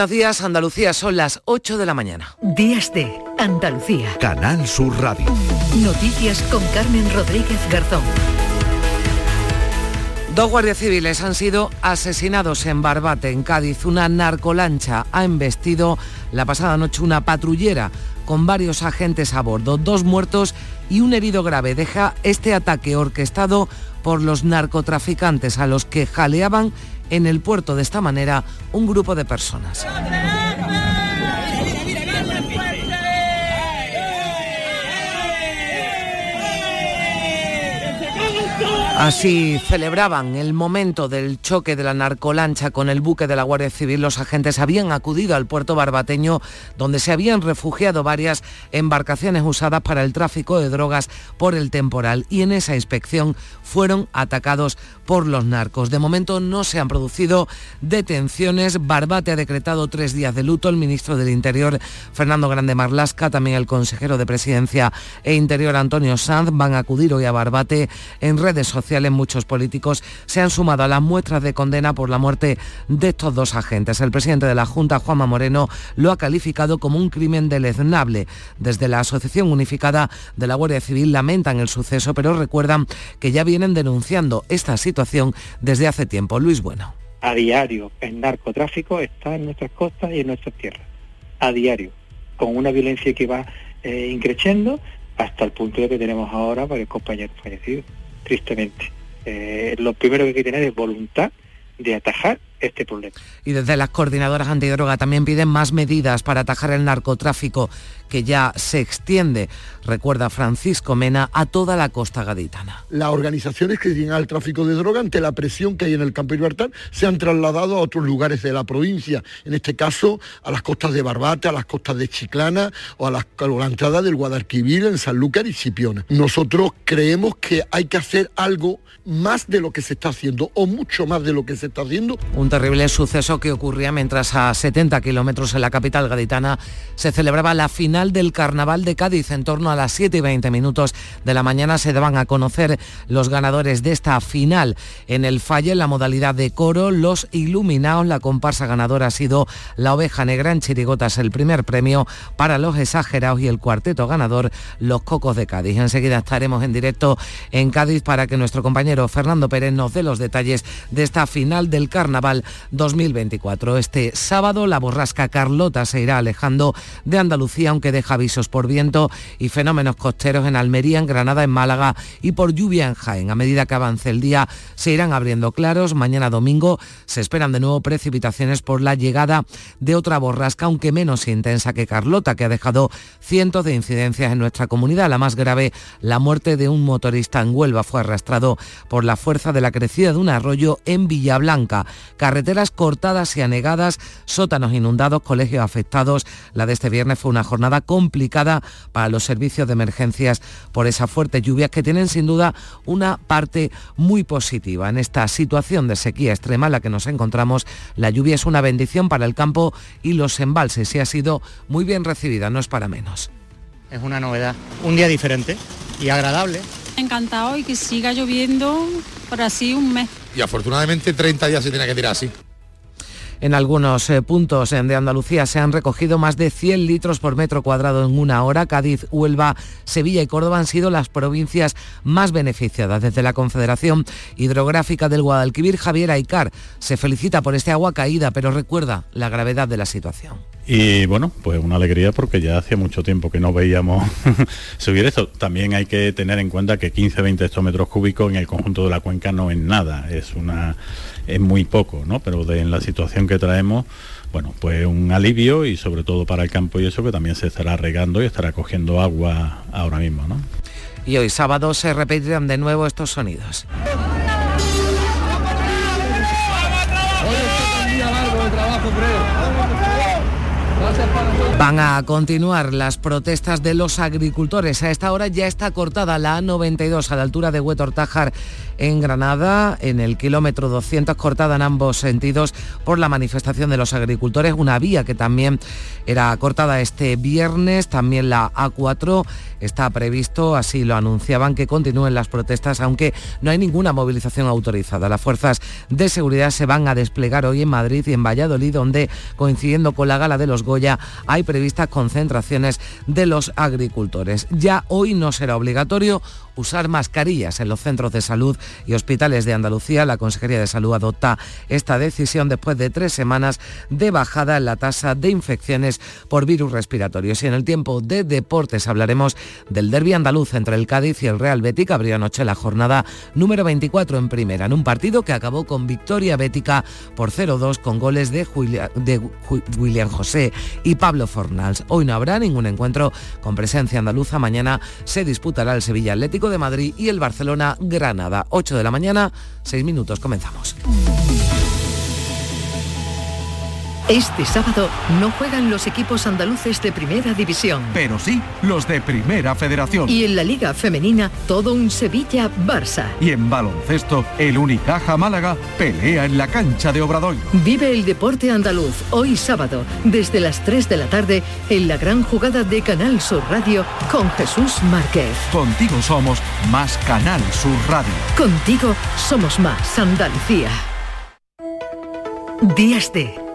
Buenos días, Andalucía, son las 8 de la mañana. Días de Andalucía. Canal Sur Radio. Noticias con Carmen Rodríguez Garzón. Dos guardias civiles han sido asesinados en Barbate, en Cádiz. Una narcolancha ha embestido la pasada noche una patrullera con varios agentes a bordo. Dos muertos y un herido grave. Deja este ataque orquestado por los narcotraficantes a los que jaleaban en el puerto de esta manera un grupo de personas. Así celebraban el momento del choque de la narcolancha con el buque de la Guardia Civil. Los agentes habían acudido al puerto barbateño donde se habían refugiado varias embarcaciones usadas para el tráfico de drogas por el temporal y en esa inspección fueron atacados por los narcos. De momento no se han producido detenciones. Barbate ha decretado tres días de luto. El ministro del Interior, Fernando Grande Marlasca, también el consejero de Presidencia e Interior, Antonio Sanz, van a acudir hoy a Barbate en redes sociales muchos políticos se han sumado a las muestras de condena por la muerte de estos dos agentes. El presidente de la Junta, Juanma Moreno, lo ha calificado como un crimen deleznable. Desde la Asociación Unificada de la Guardia Civil lamentan el suceso, pero recuerdan que ya vienen denunciando esta situación desde hace tiempo. Luis Bueno. A diario, el narcotráfico está en nuestras costas y en nuestras tierras. A diario, con una violencia que va eh, increciendo hasta el punto de que tenemos ahora varios compañeros fallecidos tristemente. Eh, lo primero que hay que tener es voluntad de atajar este problema. Y desde las coordinadoras antidroga también piden más medidas para atajar el narcotráfico que ya se extiende, recuerda Francisco Mena, a toda la costa gaditana. Las organizaciones que llegan al tráfico de droga, ante la presión que hay en el campo libertad, se han trasladado a otros lugares de la provincia, en este caso a las costas de Barbate, a las costas de Chiclana o a, la entrada del Guadalquivir en Sanlúcar y Cipiona. Nosotros creemos que hay que hacer algo más de lo que se está haciendo o mucho más de lo que se está haciendo terrible suceso que ocurría mientras a 70 kilómetros en la capital gaditana se celebraba la final del Carnaval de Cádiz. En torno a las 7 y 20 minutos de la mañana se daban a conocer los ganadores de esta final. En el falle, en la modalidad de coro, los iluminados, la comparsa ganadora ha sido la oveja negra en Chirigotas, el primer premio para los exagerados y el cuarteto ganador, los cocos de Cádiz. Enseguida estaremos en directo en Cádiz para que nuestro compañero Fernando Pérez nos dé los detalles de esta final del Carnaval 2024. Este sábado la borrasca Carlota se irá alejando de Andalucía, aunque deja avisos por viento y fenómenos costeros en Almería, en Granada, en Málaga y por lluvia en Jaén. A medida que avance el día se irán abriendo claros. Mañana domingo se esperan de nuevo precipitaciones por la llegada de otra borrasca, aunque menos intensa que Carlota, que ha dejado cientos de incidencias en nuestra comunidad. La más grave, la muerte de un motorista en Huelva, fue arrastrado por la fuerza de la crecida de un arroyo en Villablanca carreteras cortadas y anegadas, sótanos inundados, colegios afectados. La de este viernes fue una jornada complicada para los servicios de emergencias por esas fuertes lluvias que tienen sin duda una parte muy positiva. En esta situación de sequía extrema en la que nos encontramos, la lluvia es una bendición para el campo y los embalses y ha sido muy bien recibida, no es para menos. Es una novedad, un día diferente y agradable. Encantado y que siga lloviendo por así un mes y afortunadamente 30 días se tiene que tirar así. En algunos eh, puntos de Andalucía se han recogido más de 100 litros por metro cuadrado en una hora. Cádiz, Huelva, Sevilla y Córdoba han sido las provincias más beneficiadas. Desde la Confederación Hidrográfica del Guadalquivir, Javier Aicar se felicita por este agua caída, pero recuerda la gravedad de la situación. Y bueno, pues una alegría porque ya hacía mucho tiempo que no veíamos subir esto. También hay que tener en cuenta que 15-20 hectómetros cúbicos en el conjunto de la cuenca no es nada, es una es muy poco, ¿no? Pero de, en la situación que traemos, bueno, pues un alivio y sobre todo para el campo y eso que también se estará regando y estará cogiendo agua ahora mismo, ¿no? Y hoy sábado se repetirán de nuevo estos sonidos. Van a continuar las protestas de los agricultores. A esta hora ya está cortada la A92 a la altura de Huetor en Granada, en el kilómetro 200, cortada en ambos sentidos por la manifestación de los agricultores, una vía que también era cortada este viernes, también la A4 está previsto, así lo anunciaban, que continúen las protestas, aunque no hay ninguna movilización autorizada. Las fuerzas de seguridad se van a desplegar hoy en Madrid y en Valladolid, donde, coincidiendo con la gala de los Goya, hay previstas concentraciones de los agricultores. Ya hoy no será obligatorio usar mascarillas en los centros de salud y hospitales de Andalucía. La Consejería de Salud adopta esta decisión después de tres semanas de bajada en la tasa de infecciones por virus respiratorios. Y en el tiempo de deportes hablaremos del derby andaluz entre el Cádiz y el Real Bética. Abrió anoche la jornada número 24 en primera, en un partido que acabó con victoria bética por 0-2 con goles de, de William José y Pablo Fornals. Hoy no habrá ningún encuentro con presencia andaluza. Mañana se disputará el Sevilla Atlético de Madrid y el Barcelona Granada. 8 de la mañana, 6 minutos, comenzamos. Este sábado no juegan los equipos andaluces de Primera División. Pero sí los de Primera Federación. Y en la Liga Femenina, todo un Sevilla-Barça. Y en baloncesto, el Unicaja Málaga pelea en la cancha de Obradoiro. Vive el deporte andaluz hoy sábado, desde las 3 de la tarde, en la gran jugada de Canal Sur Radio con Jesús Márquez. Contigo somos más Canal Sur Radio. Contigo somos más Andalucía. Días de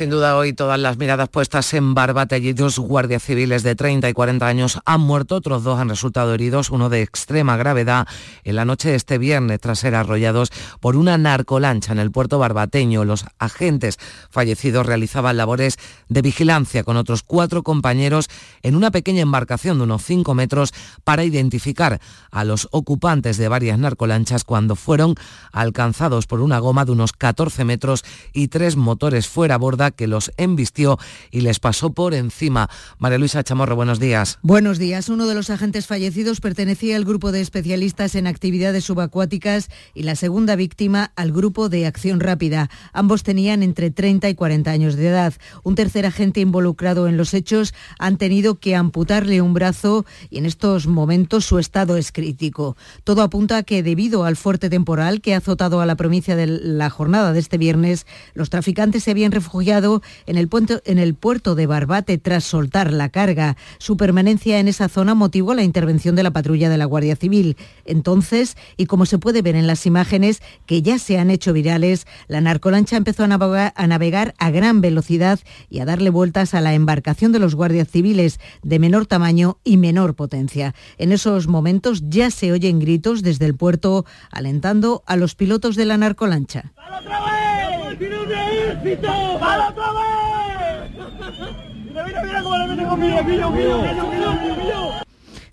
Sin duda hoy todas las miradas puestas en Barbate. Allí dos guardias civiles de 30 y 40 años han muerto, otros dos han resultado heridos, uno de extrema gravedad en la noche de este viernes tras ser arrollados por una narcolancha en el puerto barbateño. Los agentes fallecidos realizaban labores de vigilancia con otros cuatro compañeros en una pequeña embarcación de unos 5 metros para identificar a los ocupantes de varias narcolanchas cuando fueron alcanzados por una goma de unos 14 metros y tres motores fuera a que los embistió y les pasó por encima. María Luisa Chamorro, buenos días. Buenos días. Uno de los agentes fallecidos pertenecía al grupo de especialistas en actividades subacuáticas y la segunda víctima al grupo de acción rápida. Ambos tenían entre 30 y 40 años de edad. Un tercer agente involucrado en los hechos han tenido que amputarle un brazo y en estos momentos su estado es crítico. Todo apunta a que debido al fuerte temporal que ha azotado a la provincia de la jornada de este viernes, los traficantes se habían refugiado en el, puerto, en el puerto de Barbate tras soltar la carga. Su permanencia en esa zona motivó la intervención de la patrulla de la Guardia Civil. Entonces, y como se puede ver en las imágenes que ya se han hecho virales, la narcolancha empezó a navegar, a navegar a gran velocidad y a darle vueltas a la embarcación de los guardias civiles de menor tamaño y menor potencia. En esos momentos ya se oyen gritos desde el puerto alentando a los pilotos de la narcolancha.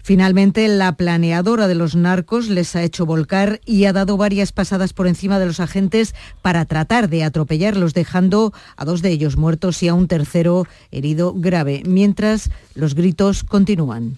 Finalmente, la planeadora de los narcos les ha hecho volcar y ha dado varias pasadas por encima de los agentes para tratar de atropellarlos, dejando a dos de ellos muertos y a un tercero herido grave, mientras los gritos continúan.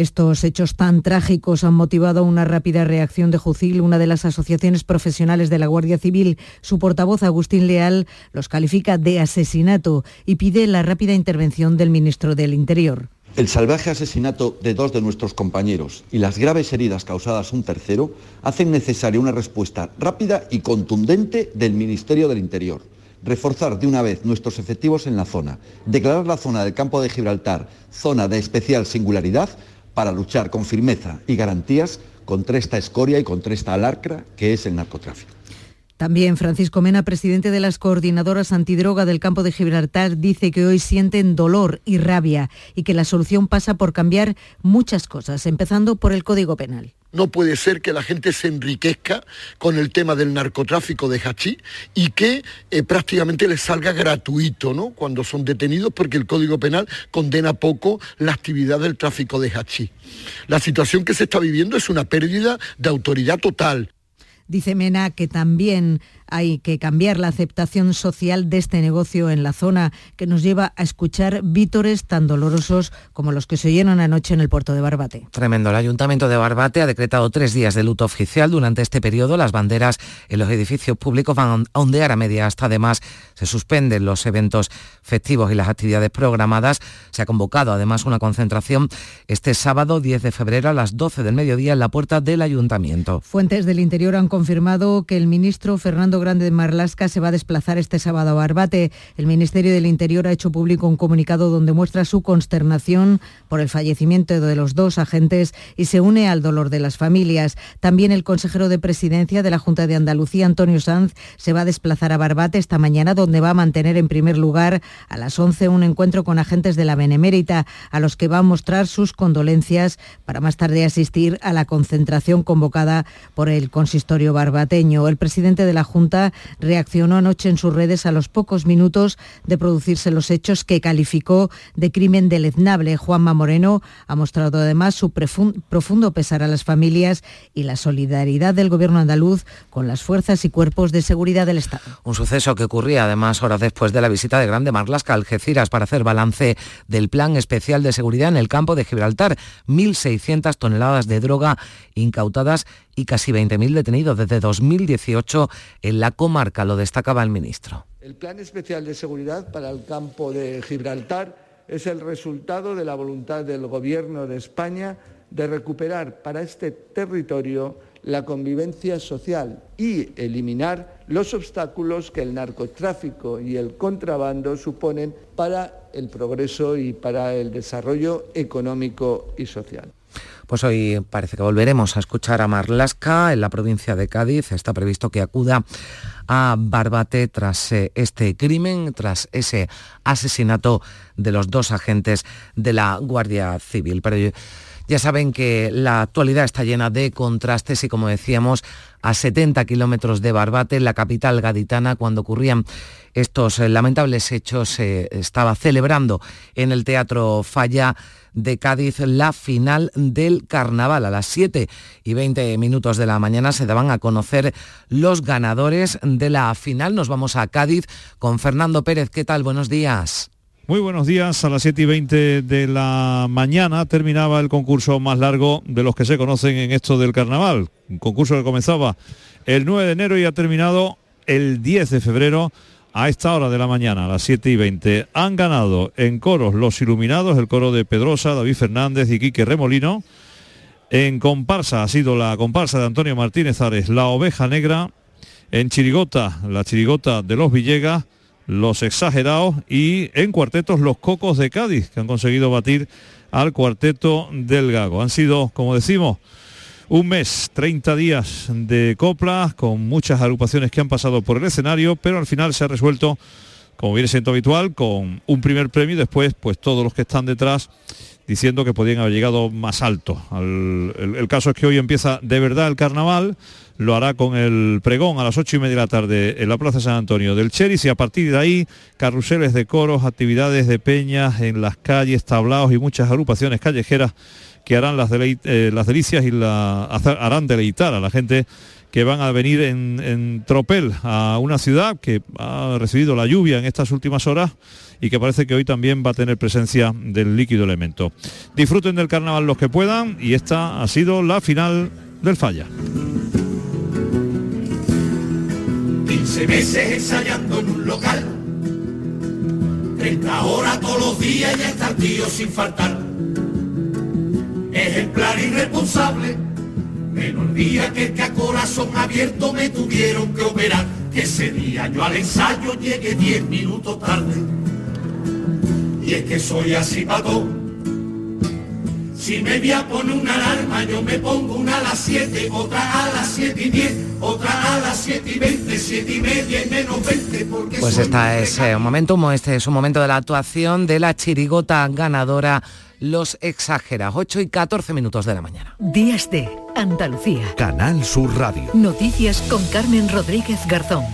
Estos hechos tan trágicos han motivado una rápida reacción de Jucil, una de las asociaciones profesionales de la Guardia Civil. Su portavoz, Agustín Leal, los califica de asesinato y pide la rápida intervención del ministro del Interior. El salvaje asesinato de dos de nuestros compañeros y las graves heridas causadas a un tercero hacen necesaria una respuesta rápida y contundente del Ministerio del Interior reforzar de una vez nuestros efectivos en la zona, declarar la zona del campo de Gibraltar zona de especial singularidad para luchar con firmeza y garantías contra esta escoria y contra esta alarcra que es el narcotráfico. También Francisco Mena, presidente de las coordinadoras antidroga del campo de Gibraltar, dice que hoy sienten dolor y rabia y que la solución pasa por cambiar muchas cosas, empezando por el Código Penal. No puede ser que la gente se enriquezca con el tema del narcotráfico de hachí y que eh, prácticamente les salga gratuito ¿no? cuando son detenidos porque el Código Penal condena poco la actividad del tráfico de hachí. La situación que se está viviendo es una pérdida de autoridad total. Dice Mena que también Hay que cambiar la aceptación social de este negocio en la zona que nos lleva a escuchar vítores tan dolorosos como los que se oyeron anoche en el puerto de Barbate. Tremendo. El Ayuntamiento de Barbate ha decretado tres días de luto oficial. Durante este periodo las banderas en los edificios públicos van a ondear a media hasta. Además, se suspenden los eventos festivos y las actividades programadas. Se ha convocado además una concentración este sábado 10 de febrero a las 12 del mediodía en la puerta del Ayuntamiento. Fuentes del Interior han confirmado que el ministro Fernando Grande de Marlasca se va a desplazar este sábado a Barbate. El Ministerio del Interior ha hecho público un comunicado donde muestra su consternación por el fallecimiento de los dos agentes y se une al dolor de las familias. También el consejero de Presidencia de la Junta de Andalucía, Antonio Sanz, se va a desplazar a Barbate esta mañana, donde va a mantener en primer lugar a las 11 un encuentro con agentes de la Benemérita, a los que va a mostrar sus condolencias para más tarde asistir a la concentración convocada por el consistorio barbateño. El presidente de la Junta reaccionó anoche en sus redes a los pocos minutos de producirse los hechos que calificó de crimen deleznable. Juanma Moreno ha mostrado además su profundo pesar a las familias y la solidaridad del gobierno andaluz con las fuerzas y cuerpos de seguridad del Estado. Un suceso que ocurría además horas después de la visita de Grande Marlasca a Algeciras para hacer balance del plan especial de seguridad en el campo de Gibraltar. 1.600 toneladas de droga incautadas y casi 20.000 detenidos desde 2018 en la comarca, lo destacaba el ministro. El plan especial de seguridad para el campo de Gibraltar es el resultado de la voluntad del Gobierno de España de recuperar para este territorio la convivencia social y eliminar los obstáculos que el narcotráfico y el contrabando suponen para el progreso y para el desarrollo económico y social. Pues hoy parece que volveremos a escuchar a Marlasca en la provincia de Cádiz. Está previsto que acuda a Barbate tras eh, este crimen, tras ese asesinato de los dos agentes de la Guardia Civil. Pero ya saben que la actualidad está llena de contrastes y como decíamos, a 70 kilómetros de Barbate, la capital gaditana, cuando ocurrían estos eh, lamentables hechos, se estaba celebrando en el Teatro Falla de Cádiz la final del carnaval. A las 7 y 20 minutos de la mañana se daban a conocer los ganadores de la final. Nos vamos a Cádiz con Fernando Pérez. ¿Qué tal? Buenos días. Muy buenos días. A las 7 y 20 de la mañana terminaba el concurso más largo de los que se conocen en esto del carnaval. Un concurso que comenzaba el 9 de enero y ha terminado el 10 de febrero a esta hora de la mañana, a las 7 y 20. Han ganado en coros los iluminados, el coro de Pedrosa, David Fernández y Quique Remolino. En comparsa ha sido la comparsa de Antonio Martínez Ares, La Oveja Negra. En chirigota, la chirigota de los Villegas los exagerados y en cuartetos los cocos de Cádiz, que han conseguido batir al cuarteto del Gago. Han sido, como decimos, un mes, 30 días de coplas, con muchas agrupaciones que han pasado por el escenario, pero al final se ha resuelto, como viene siendo habitual, con un primer premio y después, pues todos los que están detrás diciendo que podían haber llegado más alto. el, caso es que hoy empieza de verdad el carnaval, lo hará con el pregón a las ocho y media de la tarde en la Plaza San Antonio del Cheris y a partir de ahí carruseles de coros, actividades de peñas en las calles, tablaos y muchas agrupaciones callejeras que harán las, eh, delicias y harán deleitar a la gente que van a venir en, tropel a una ciudad que ha recibido la lluvia en estas últimas horas y que parece que hoy también va a tener presencia del líquido elemento. Disfruten del carnaval los que puedan y esta ha sido la final del falla. 15 meses ensayando en un local, 30 horas todos los días y está el tío sin faltar. Ejemplar irresponsable Menos día que que a corazón abierto me tuvieron que operar, que ese día yo al ensayo llegué 10 minutos tarde. Y es que soy así pato. Si me voy a poner una alarma, yo me pongo una a las 7, otra a las 7 y 10, otra a las 7 y 20, 7 y media y menos 20, porque Pues esta es eh, un momento, este es un momento de la actuación de la chirigota ganadora los exageras. 8 y 14 minutos de la mañana. Días de Andalucía. Canal Sur Radio. Noticias con Carmen Rodríguez Garzón.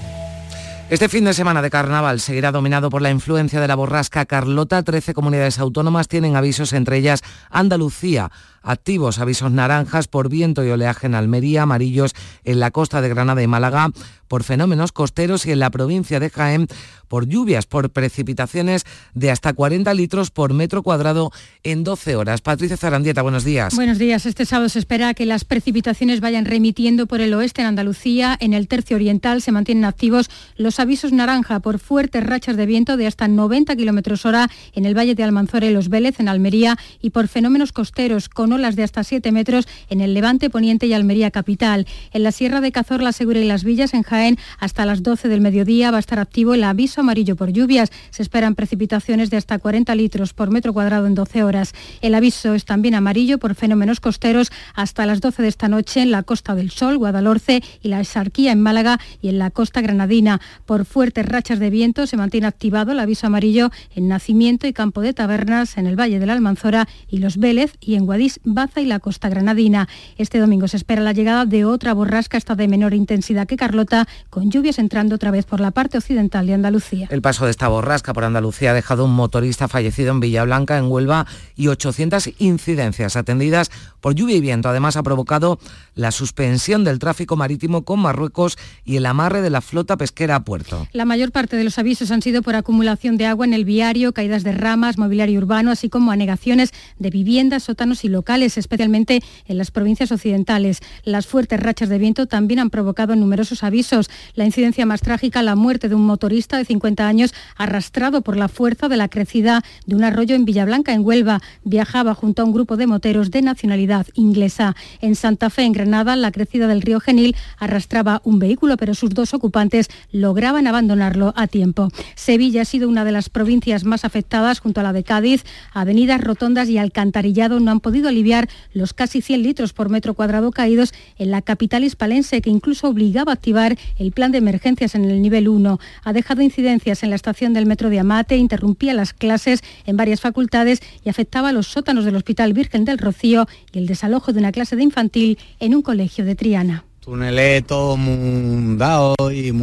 Este fin de semana de carnaval seguirá dominado por la influencia de la borrasca Carlota. Trece comunidades autónomas tienen avisos, entre ellas Andalucía. Activos avisos naranjas por viento y oleaje en Almería, amarillos en la costa de Granada y Málaga, por fenómenos costeros y en la provincia de Jaén por lluvias, por precipitaciones de hasta 40 litros por metro cuadrado en 12 horas. Patricia Zarandieta, buenos días. Buenos días. Este sábado se espera que las precipitaciones vayan remitiendo por el oeste en Andalucía. En el tercio oriental se mantienen activos los avisos naranja por fuertes rachas de viento de hasta 90 kilómetros hora en el valle de Almanzora y Los Vélez, en Almería, y por fenómenos costeros con olas de hasta 7 metros en el Levante, Poniente y Almería capital. En la Sierra de Cazorla, Segura y Las Villas, en Jaén, hasta las 12 del mediodía va a estar activo el aviso amarillo por lluvias. Se esperan precipitaciones de hasta 40 litros por metro cuadrado en 12 horas. El aviso es también amarillo por fenómenos costeros hasta las 12 de esta noche en la Costa del Sol, Guadalhorce y la Esarquía en Málaga y en la costa granadina. Por fuertes rachas de viento se mantiene activado el aviso amarillo en Nacimiento y Campo de Tabernas, en el Valle de la Almanzora y Los Vélez y en Guadix, Baza y la costa granadina. Este domingo se espera la llegada de otra borrasca, esta de menor intensidad que Carlota, con lluvias entrando otra vez por la parte occidental de Andalucía. El paso de esta borrasca por Andalucía ha dejado un motorista fallecido en Villablanca, en Huelva, y 800 incidencias atendidas por lluvia y viento. Además, ha provocado la suspensión del tráfico marítimo con Marruecos y el amarre de la flota pesquera a puerto. La mayor parte de los avisos han sido por acumulación de agua en el viario, caídas de ramas, mobiliario urbano, así como anegaciones de viviendas, sótanos y locales, especialmente en las provincias occidentales. Las fuertes rachas de viento también han provocado numerosos avisos. La incidencia más trágica, la muerte de un motorista de 50 años arrastrado por la fuerza de la crecida de un arroyo en Villablanca, en Huelva. Viajaba junto a un grupo de moteros de nacionalidad inglesa. En Santa Fe, en Granada, la crecida del río Genil arrastraba un vehículo, pero sus dos ocupantes lograban abandonarlo a tiempo. Sevilla ha sido una de las provincias más afectadas junto a la de Cádiz. Avenidas, rotondas y alcantarillado no han podido aliviar los casi 100 litros por metro cuadrado caídos en la capital hispalense, que incluso obligaba a activar el plan de emergencias en el nivel 1. Ha dejado incidencias en la estación del metro de Amate, interrumpía las clases en varias facultades y afectaba a los sótanos del Hospital Virgen del Rocío y el desalojo de una clase de infantil en un colegio de Triana túneles todo muy dado y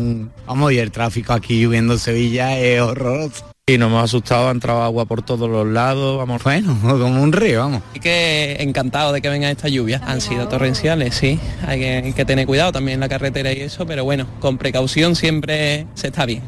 y el tráfico aquí lloviendo en Sevilla es horroroso. Y nos hemos asustado, ha entrado agua por todos los lados, vamos. Bueno, como un río, vamos. Y que encantado de que venga esta lluvia. Han sido torrenciales, sí. Hay que, hay que tener cuidado también en la carretera y eso, pero bueno, con precaución siempre se está bien.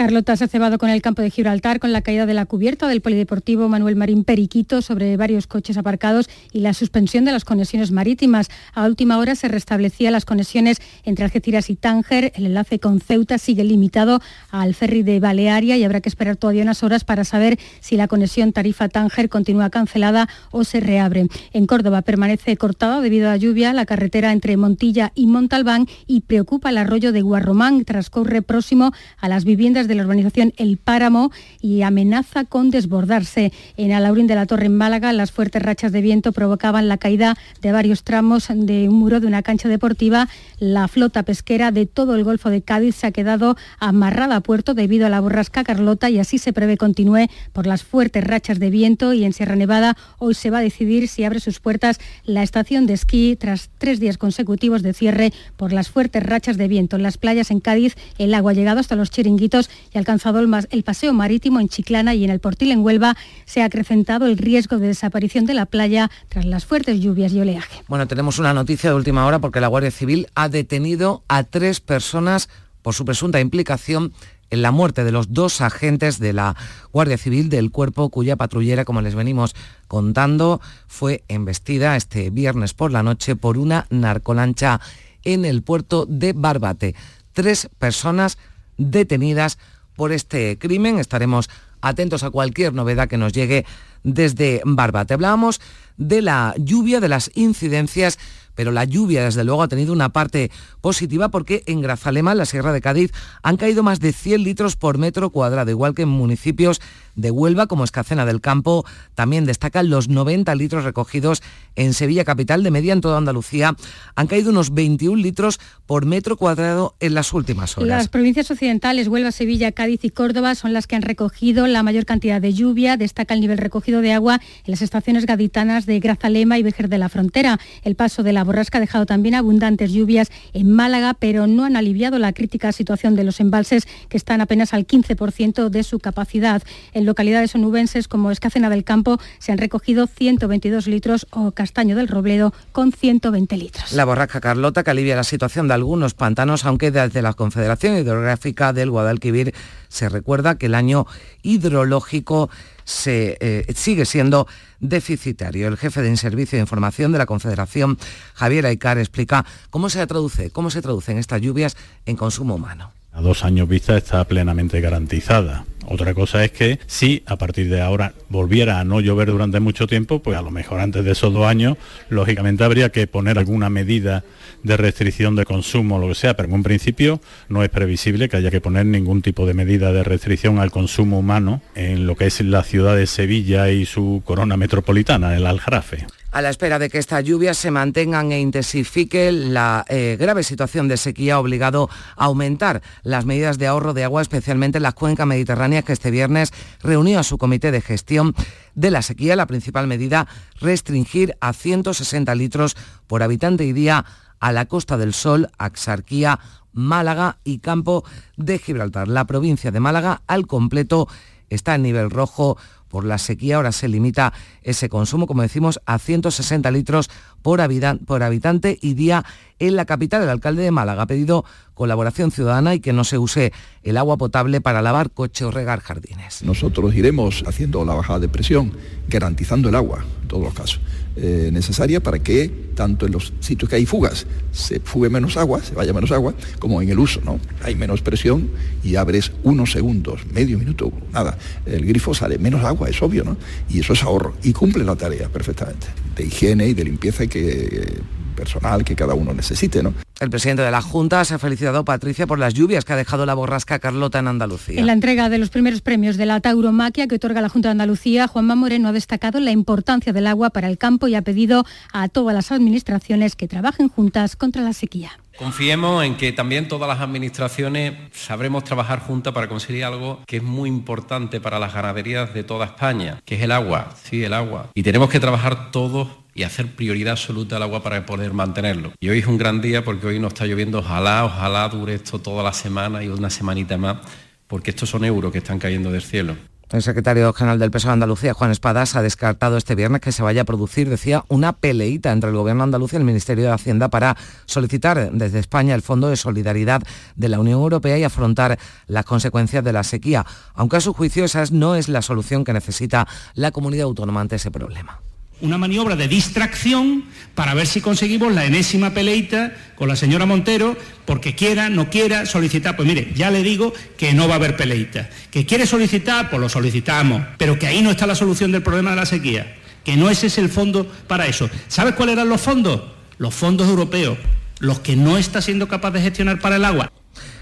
Carlota se ha cebado con el campo de Gibraltar con la caída de la cubierta del polideportivo Manuel Marín Periquito sobre varios coches aparcados y la suspensión de las conexiones marítimas. A última hora se restablecían las conexiones entre Algeciras y Tánger. El enlace con Ceuta sigue limitado al ferry de Balearia y habrá que esperar todavía unas horas para saber si la conexión Tarifa-Tánger continúa cancelada o se reabre. En Córdoba permanece cortada debido a la lluvia la carretera entre Montilla y Montalbán y preocupa el arroyo de Guarromán, transcurre próximo a las viviendas de la urbanización El Páramo y amenaza con desbordarse. En Alaurín de la Torre en Málaga, las fuertes rachas de viento provocaban la caída de varios tramos de un muro de una cancha deportiva. La flota pesquera de todo el Golfo de Cádiz se ha quedado amarrada a puerto debido a la borrasca Carlota y así se prevé continúe por las fuertes rachas de viento y en Sierra Nevada hoy se va a decidir si abre sus puertas la estación de esquí tras tres días consecutivos de cierre por las fuertes rachas de viento. En las playas en Cádiz el agua ha llegado hasta los chiringuitos y alcanzado el, el paseo marítimo en Chiclana y en el Portil en Huelva se ha acrecentado el riesgo de desaparición de la playa tras las fuertes lluvias y oleaje. Bueno, tenemos una noticia de última hora porque la Guardia Civil ha detenido a tres personas por su presunta implicación en la muerte de los dos agentes de la Guardia Civil del cuerpo cuya patrullera, como les venimos contando, fue embestida este viernes por la noche por una narcolancha en el puerto de Barbate. Tres personas detenidas por este crimen. Estaremos atentos a cualquier novedad que nos llegue desde Barbate. Hablábamos de la lluvia, de las incidencias, pero la lluvia desde luego ha tenido una parte positiva porque en Grazalema, la Sierra de Cádiz, han caído más de 100 litros por metro cuadrado, igual que en municipios de Huelva como Escacena del Campo. También destacan los 90 litros recogidos en Sevilla capital de media en toda Andalucía. Han caído unos 21 litros por metro cuadrado en las últimas horas. Las provincias occidentales, Huelva, Sevilla, Cádiz y Córdoba son las que han recogido la mayor cantidad de lluvia. Destaca el nivel recogido de agua en las estaciones gaditanas de Grazalema y Vejer de la Frontera. El paso de la borrasca ha dejado también abundantes lluvias en Málaga, pero no han aliviado la crítica situación de los embalses que están apenas al 15% de su capacidad. En localidades onubenses como Escacena del Campo se han recogido 122 litros o Castaño del Robledo con 120 litros. La borrasca Carlota que alivia la situación de algunos pantanos, aunque desde la Confederación Hidrográfica del Guadalquivir se recuerda que el año hidrológico se, eh, sigue siendo deficitario. El jefe de Servicio de Información de la Confederación, Javier Aicar, explica cómo se traduce, cómo se traducen estas lluvias en consumo humano. A dos años vista está plenamente garantizada. Otra cosa es que si a partir de ahora volviera a no llover durante mucho tiempo, pues a lo mejor antes de esos dos años, lógicamente habría que poner alguna medida de restricción de consumo o lo que sea, pero en un principio no es previsible que haya que poner ningún tipo de medida de restricción al consumo humano en lo que es la ciudad de Sevilla y su corona metropolitana, el Aljarafe. A la espera de que estas lluvias se mantengan e intensifique, la eh, grave situación de sequía ha obligado a aumentar las medidas de ahorro de agua, especialmente en las cuencas mediterráneas, que este viernes reunió a su comité de gestión de la sequía. La principal medida, restringir a 160 litros por habitante y día a la Costa del Sol, Axarquía, Málaga y Campo de Gibraltar. La provincia de Málaga al completo está en nivel rojo por la sequía. Ahora se limita ese consumo, como decimos, a 160 litros por, habitante y día en la capital. El alcalde de Málaga ha pedido colaboración ciudadana y que no se use el agua potable para lavar coche o regar jardines. Nosotros iremos haciendo la bajada de presión, garantizando el agua en todos los casos. Eh, necesaria para que tanto en los sitios que hay fugas se fugue menos agua, se vaya menos agua, como en el uso, ¿no? Hay menos presión y abres unos segundos, medio minuto, nada, el grifo sale menos agua, es obvio, ¿no? Y eso es ahorro y cumple la tarea perfectamente de higiene y de limpieza que personal que cada uno necesite. ¿no? El presidente de la Junta se ha felicitado, Patricia, por las lluvias que ha dejado la borrasca Carlota en Andalucía. En la entrega de los primeros premios de la tauromaquia que otorga la Junta de Andalucía, Juanma Moreno ha destacado la importancia del agua para el campo y ha pedido a todas las administraciones que trabajen juntas contra la sequía. Confiemos en que también todas las administraciones sabremos trabajar juntas para conseguir algo que es muy importante para las ganaderías de toda España, que es el agua, sí, el agua. Y tenemos que trabajar todos y hacer prioridad absoluta al agua para poder mantenerlo. Y hoy es un gran día porque hoy no está lloviendo, ojalá, ojalá dure esto toda la semana y una semanita más, porque estos son euros que están cayendo del cielo. El secretario general del PSOE de Andalucía, Juan Espadas, ha descartado este viernes que se vaya a producir, decía, una peleita entre el Gobierno andaluz y el Ministerio de Hacienda para solicitar desde España el Fondo de Solidaridad de la Unión Europea y afrontar las consecuencias de la sequía, aunque a su juicio esa no es la solución que necesita la comunidad autónoma ante ese problema una maniobra de distracción para ver si conseguimos la enésima peleita con la señora Montero, porque quiera, no quiera solicitar. Pues mire, ya le digo que no va a haber peleita. Que quiere solicitar, pues lo solicitamos, pero que ahí no está la solución del problema de la sequía, que no ese es el fondo para eso. ¿Sabes cuáles eran los fondos? Los fondos europeos, los que no está siendo capaz de gestionar para el agua.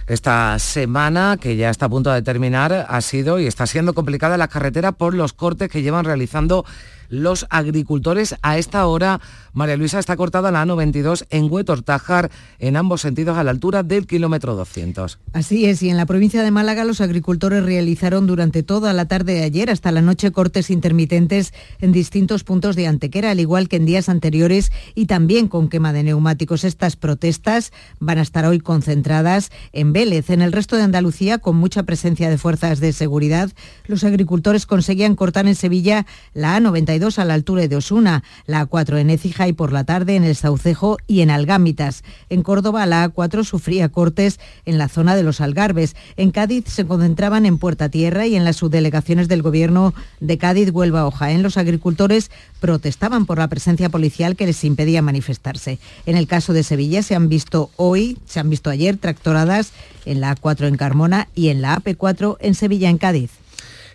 Esta semana, que ya está a punto de terminar, ha sido y está siendo complicada la carretera por los cortes que llevan realizando los agricultores. A esta hora, María Luisa está cortada la A92 en Huetortájar, en ambos sentidos a la altura del kilómetro 200. Así es, y en la provincia de Málaga los agricultores realizaron durante toda la tarde de ayer hasta la noche cortes intermitentes en distintos puntos de Antequera, al igual que en días anteriores y también con quema de neumáticos. Estas protestas van a estar hoy concentradas en Vélez. En el resto de Andalucía, con mucha presencia de fuerzas de seguridad, los agricultores conseguían cortar en Sevilla la A92 a la altura de Osuna, la A4 en Écija y por la tarde en el Saucejo y en Algámitas. En Córdoba la A4 sufría cortes en la zona de los Algarbes. En Cádiz se concentraban en Puerta Tierra y en las subdelegaciones del gobierno de Cádiz, Huelva o Jaén. Los agricultores protestaban por la presencia policial que les impedía manifestarse. En el caso de Sevilla se han visto hoy, se han visto ayer tractoradas en la A4 en Carmona y en la AP4 en Sevilla en Cádiz.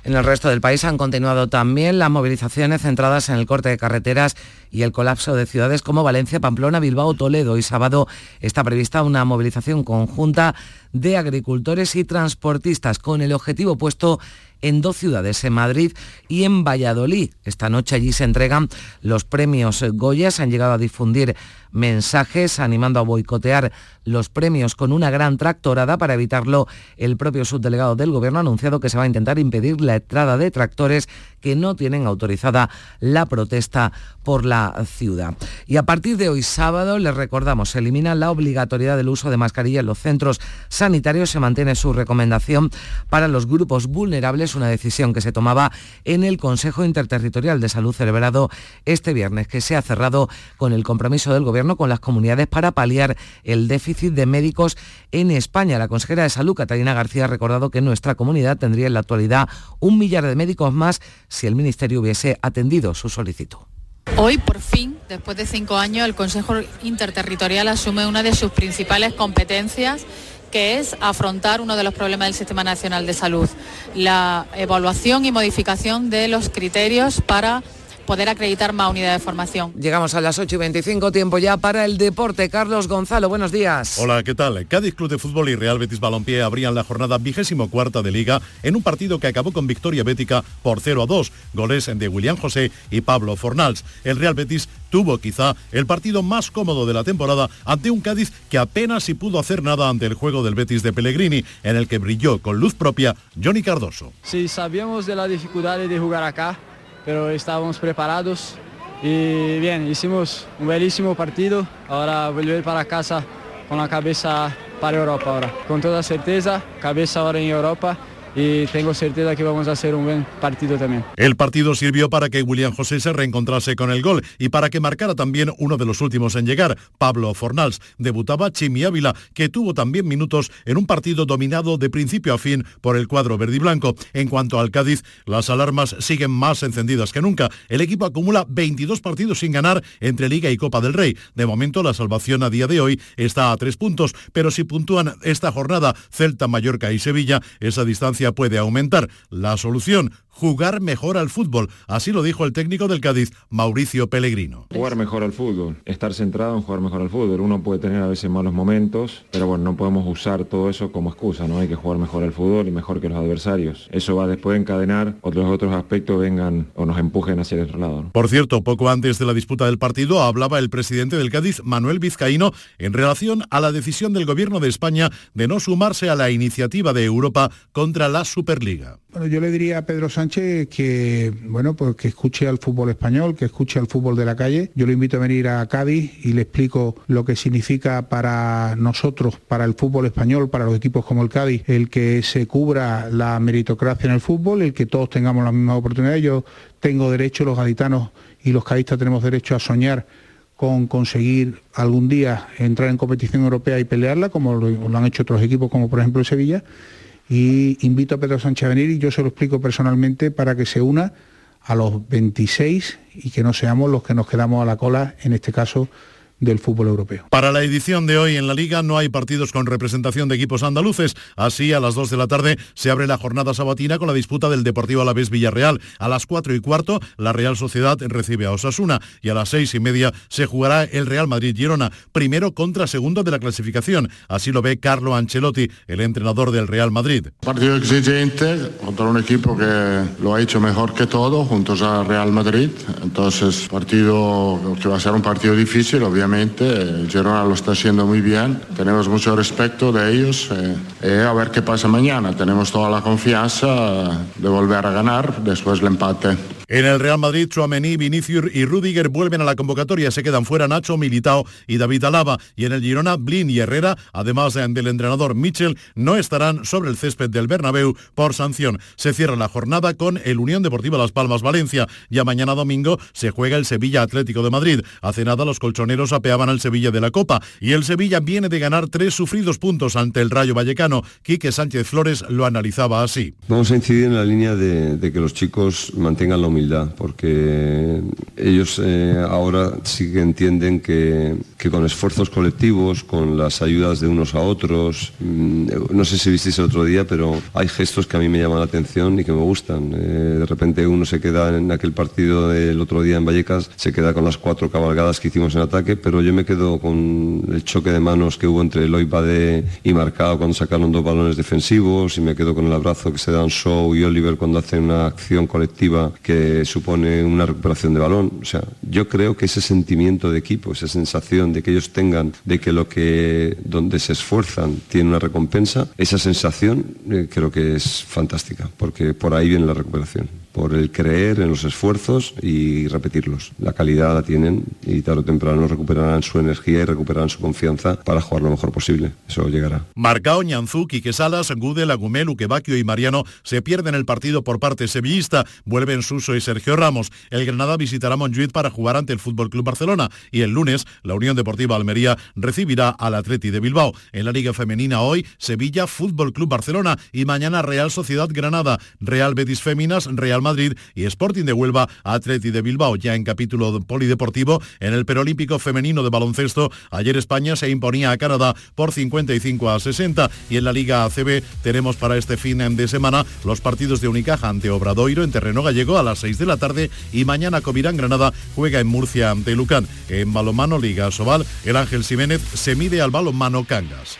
En el resto del país han continuado también las movilizaciones centradas en el corte de carreteras y el colapso de ciudades como Valencia, Pamplona, Bilbao, Toledo. Y sábado está prevista una movilización conjunta de agricultores y transportistas con el objetivo puesto en dos ciudades, en Madrid y en Valladolid. Esta noche allí se entregan los premios Goya. Se han llegado a difundir mensajes animando a boicotear los premios con una gran tractorada. Para evitarlo, el propio subdelegado del Gobierno ha anunciado que se va a intentar impedir la entrada de tractores que no tienen autorizada la protesta por la ciudad. Y a partir de hoy sábado, les recordamos, se elimina la obligatoriedad del uso de mascarilla en los centros sanitarios. Se mantiene su recomendación para los grupos vulnerables, una decisión que se tomaba en el Consejo Interterritorial de Salud celebrado este viernes, que se ha cerrado con el compromiso del Gobierno con las comunidades para paliar el déficit de médicos en España. La consejera de Salud, Catalina García, ha recordado que nuestra comunidad tendría en la actualidad un millar de médicos más si el Ministerio hubiese atendido su solicitud. Hoy, por fin, después de cinco años, el Consejo Interterritorial asume una de sus principales competencias que es afrontar uno de los problemas del Sistema Nacional de Salud, la evaluación y modificación de los criterios para poder acreditar más unidades de formación. Llegamos a las 8 y 25, tiempo ya para el deporte. Carlos Gonzalo, buenos días. Hola, ¿qué tal? Cádiz Club de Fútbol y Real Betis Balompié abrían la jornada vigésimo cuarta de Liga en un partido que acabó con victoria bética por 0 a 2, goles de William José y Pablo Fornals. El Real Betis tuvo quizá el partido más cómodo de la temporada ante un Cádiz que apenas si pudo hacer nada ante el juego del Betis de Pellegrini, en el que brilló con luz propia Johnny Cardoso. Sí, sabíamos de la dificultad de jugar acá pero estábamos preparados y bien, hicimos un bellísimo partido, ahora volver para casa con la cabeza para Europa ahora, con toda certeza, cabeza ahora en Europa y tengo certeza que vamos a hacer un buen partido también. El partido sirvió para que William José se reencontrase con el gol y para que marcara también uno de los últimos en llegar, Pablo Fornals. Debutaba Chimi Ávila, que tuvo también minutos en un partido dominado de principio a fin por el cuadro verde y blanco. En cuanto al Cádiz, las alarmas siguen más encendidas que nunca. El equipo acumula 22 partidos sin ganar entre Liga y Copa del Rey. De momento, la salvación a día de hoy está a tres puntos, pero si puntúan esta jornada Celta, Mallorca y Sevilla, esa distancia puede aumentar. La solución, jugar mejor al fútbol. Así lo dijo el técnico del Cádiz, Mauricio Pellegrino. Jugar mejor al fútbol, estar centrado en jugar mejor al fútbol. Uno puede tener a veces malos momentos, pero bueno, no podemos usar todo eso como excusa, ¿no? Hay que jugar mejor al fútbol y mejor que los adversarios. Eso va después a encadenar otros otros aspectos vengan o nos empujen hacia el otro lado. Por cierto, poco antes de la disputa del partido hablaba el presidente del Cádiz, Manuel Vizcaíno, en relación a la decisión del gobierno de España de no sumarse a la iniciativa de Europa contra la Superliga. Bueno, yo le diría a Pedro Sánchez que, bueno, pues escuche al fútbol español, que escuche al fútbol de la calle. Yo le invito a venir a Cádiz y le explico lo que significa para nosotros, para el fútbol español, para los equipos como el Cádiz, el que se cubra la meritocracia en el fútbol, el que todos tengamos las mismas oportunidades. Yo tengo derecho, los gaditanos y los cadistas tenemos derecho a soñar con conseguir algún día entrar en competición europea y pelearla, como lo, lo han hecho otros equipos, como por ejemplo el Sevilla y invito a Pedro Sánchez a venir y yo se lo explico personalmente para que se una a los 26 y que no seamos los que nos quedamos a la cola, en este caso del fútbol europeo. Para la edición de hoy en la Liga no hay partidos con representación de equipos andaluces. Así, a las 2 de la tarde se abre la jornada sabatina con la disputa del Deportivo Alavés Villarreal. A las 4 y cuarto, la Real Sociedad recibe a Osasuna y a las 6 y media se jugará el Real Madrid-Girona, primero contra segundo de la clasificación. Así lo ve Carlo Ancelotti, el entrenador del Real Madrid. Partido exigente contra un equipo que lo ha hecho mejor que todo, juntos al Real Madrid. Entonces, partido que va a ser un partido difícil, obviamente el Girona lo está haciendo muy bien, tenemos mucho respeto de ellos eh, eh, a ver qué pasa mañana. Tenemos toda la confianza de volver a ganar después del empate. En el Real Madrid, Chouameni, Vinicius y Rudiger vuelven a la convocatoria. Se quedan fuera Nacho, Militao y David Alaba. Y en el Girona, Blin y Herrera, además del entrenador Mitchell, no estarán sobre el césped del Bernabéu por sanción. Se cierra la jornada con el Unión Deportiva Las Palmas Valencia. Ya mañana domingo se juega el Sevilla Atlético de Madrid. Hace nada los colchoneros apeaban al Sevilla de la Copa. Y el Sevilla viene de ganar tres sufridos puntos ante el Rayo Vallecano. Quique Sánchez Flores lo analizaba así. Vamos a incidir en la línea de, de que los chicos mantengan lo humildad, porque ellos eh, ahora sí que entienden que, con esfuerzos colectivos, con las ayudas de unos a otros, mm, no sé si visteis el otro día, pero hay gestos que a mí me llaman la atención y que me gustan. Eh, de repente uno se queda en aquel partido del otro día en Vallecas, se queda con las cuatro cabalgadas que hicimos en ataque, pero yo me quedo con el choque de manos que hubo entre Eloy Bade y Marcado cuando sacaron dos balones defensivos y me quedo con el abrazo que se dan Show y Oliver cuando hacen una acción colectiva que supone una recuperación de balón. O sea, yo creo que ese sentimiento de equipo, esa sensación de que ellos tengan de que lo que donde se esfuerzan tiene una recompensa, esa sensación eh, creo que es fantástica, porque por ahí viene la recuperación por el creer en los esfuerzos y repetirlos. La calidad la tienen y tarde o temprano recuperarán su energía y recuperarán su confianza para jugar lo mejor posible. Eso llegará. Marcao, Ñanzú, Quique Salas, Gudel, Agumel, Uquevaquio y Mariano se pierden el partido por parte sevillista. Vuelven Suso y Sergio Ramos. El Granada visitará Montjuic para jugar ante el Fútbol Club Barcelona y el lunes la Unión Deportiva Almería recibirá al Atleti de Bilbao. En la Liga Femenina hoy Sevilla Fútbol Club Barcelona y mañana Real Sociedad Granada, Real Betis Féminas, Real Madrid y Sporting de Huelva, Atleti de Bilbao. Ya en capítulo polideportivo, en el Perolímpico Femenino de Baloncesto, ayer España se imponía a Canadá por 55 a 60 y en la Liga ACB tenemos para este fin de semana los partidos de Unicaja ante Obradoiro en terreno gallego a las 6 de la tarde y mañana Comirán Granada juega en Murcia ante Lucán. En balonmano Liga Sobal, el Ángel Jiménez se mide al balonmano Cangas.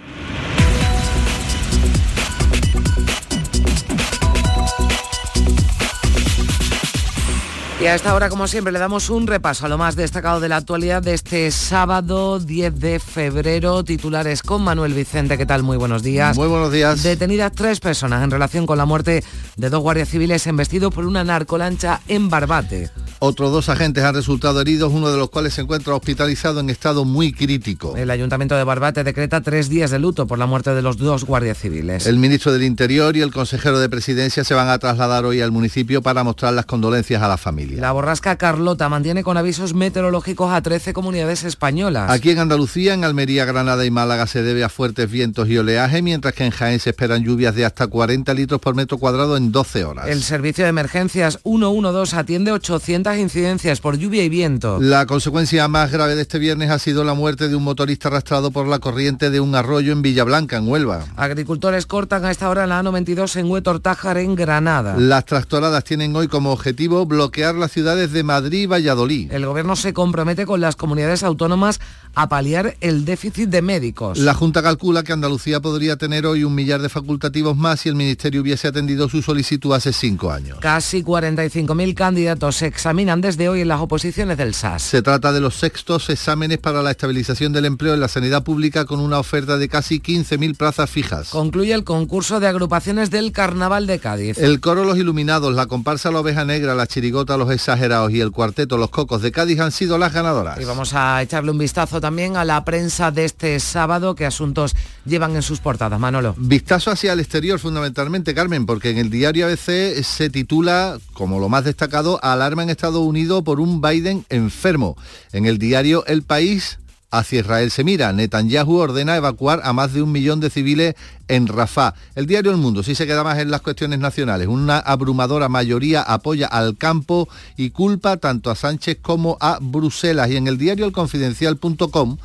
Y a esta hora, como siempre, le damos un repaso a lo más destacado de la actualidad de este sábado 10 de febrero. Titulares con Manuel Vicente. ¿Qué tal? Muy buenos días. Muy buenos días. Detenidas tres personas en relación con la muerte de dos guardias civiles embestidos por una narcolancha en Barbate. Otros dos agentes han resultado heridos, uno de los cuales se encuentra hospitalizado en estado muy crítico. El Ayuntamiento de Barbate decreta tres días de luto por la muerte de los dos guardias civiles. El ministro del Interior y el consejero de Presidencia se van a trasladar hoy al municipio para mostrar las condolencias a la familia. La borrasca Carlota mantiene con avisos meteorológicos a 13 comunidades españolas. Aquí en Andalucía, en Almería, Granada y Málaga se debe a fuertes vientos y oleaje, mientras que en Jaén se esperan lluvias de hasta 40 litros por metro cuadrado en 12 horas. El servicio de emergencias 112 atiende 800 incidencias por lluvia y viento. La consecuencia más grave de este viernes ha sido la muerte de un motorista arrastrado por la corriente de un arroyo en Villablanca, en Huelva. Agricultores cortan a esta hora la A92 en Huetortájar, en Granada. Las tractoradas tienen hoy como objetivo bloquear las ciudades de Madrid y Valladolid. El gobierno se compromete con las comunidades autónomas a paliar el déficit de médicos. La Junta calcula que Andalucía podría tener hoy un millar de facultativos más si el Ministerio hubiese atendido su solicitud hace cinco años. Casi 45.000 candidatos se examinan desde hoy en las oposiciones del SAS. Se trata de los sextos exámenes para la estabilización del empleo en la sanidad pública con una oferta de casi 15.000 plazas fijas. Concluye el concurso de agrupaciones del Carnaval de Cádiz. El coro Los Iluminados, la comparsa La Oveja Negra, la chirigota Los Exagerados y el cuarteto Los Cocos de Cádiz han sido las ganadoras. Y vamos a echarle un vistazo también a la prensa de este sábado, qué asuntos llevan en sus portadas. Manolo. Vistazo hacia el exterior fundamentalmente, Carmen, porque en el diario ABC se titula, como lo más destacado, Alarma en Estados Unidos por un Biden enfermo. En el diario El País hacia Israel se mira. Netanyahu ordena evacuar a más de un millón de civiles en Rafah. El diario El Mundo sí se queda más en las cuestiones nacionales. Una abrumadora mayoría apoya al campo y culpa tanto a Sánchez como a Bruselas. Y en el diario elconfidencial.com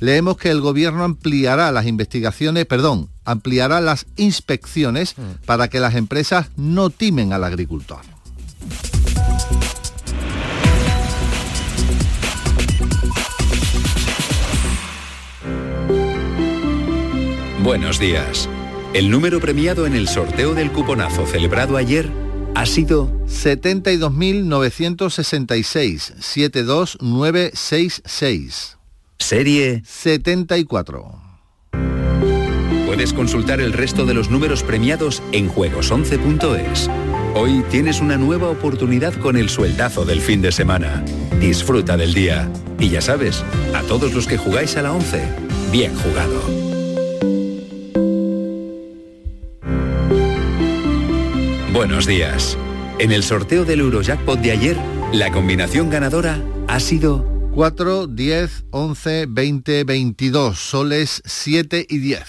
leemos que el gobierno ampliará las investigaciones, perdón, ampliará las inspecciones para que las empresas no timen al agricultor. Buenos días. El número premiado en el sorteo del cuponazo celebrado ayer ha sido 72.966 72966. Serie 74. Puedes consultar el resto de los números premiados en juegos11.es. Hoy tienes una nueva oportunidad con el sueldazo del fin de semana. Disfruta del día. Y ya sabes, a todos los que jugáis a la 11, bien jugado. Buenos días. En el sorteo del Eurojackpot de ayer, la combinación ganadora ha sido 4, 10, 11, 20, 22, soles 7 y 10.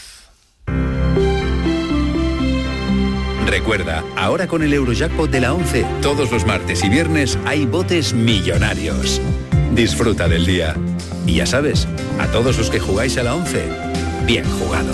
Recuerda, ahora con el Eurojackpot de la 11, todos los martes y viernes hay botes millonarios. Disfruta del día. Y ya sabes, a todos los que jugáis a la 11, bien jugado.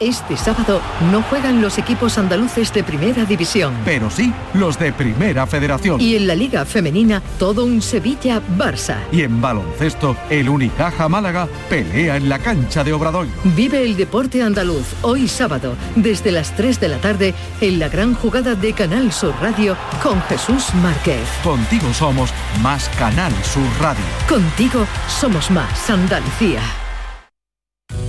Este sábado no juegan los equipos andaluces de Primera División. Pero sí, los de Primera Federación. Y en la Liga Femenina, todo un Sevilla-Barça. Y en baloncesto, el Unicaja Málaga pelea en la cancha de Obradoiro. Vive el deporte andaluz hoy sábado, desde las 3 de la tarde, en la gran jugada de Canal Sur Radio con Jesús Márquez. Contigo somos más Canal Sur Radio. Contigo somos más Andalucía.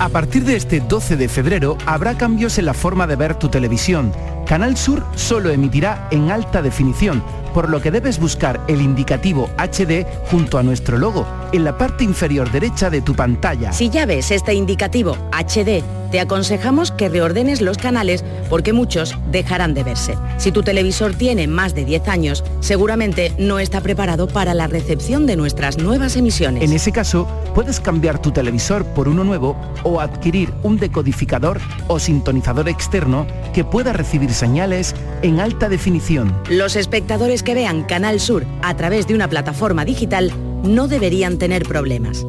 A partir de este 12 de febrero habrá cambios en la forma de ver tu televisión. Canal Sur solo emitirá en alta definición, por lo que debes buscar el indicativo HD junto a nuestro logo en la parte inferior derecha de tu pantalla. Si ya ves este indicativo HD, te aconsejamos que reordenes los canales porque muchos dejarán de verse. Si tu televisor tiene más de 10 años, seguramente no está preparado para la recepción de nuestras nuevas emisiones. En ese caso, puedes cambiar tu televisor por uno nuevo o adquirir un decodificador o sintonizador externo que pueda recibir señales en alta definición. Los espectadores que vean Canal Sur a través de una plataforma digital no deberían tener problemas.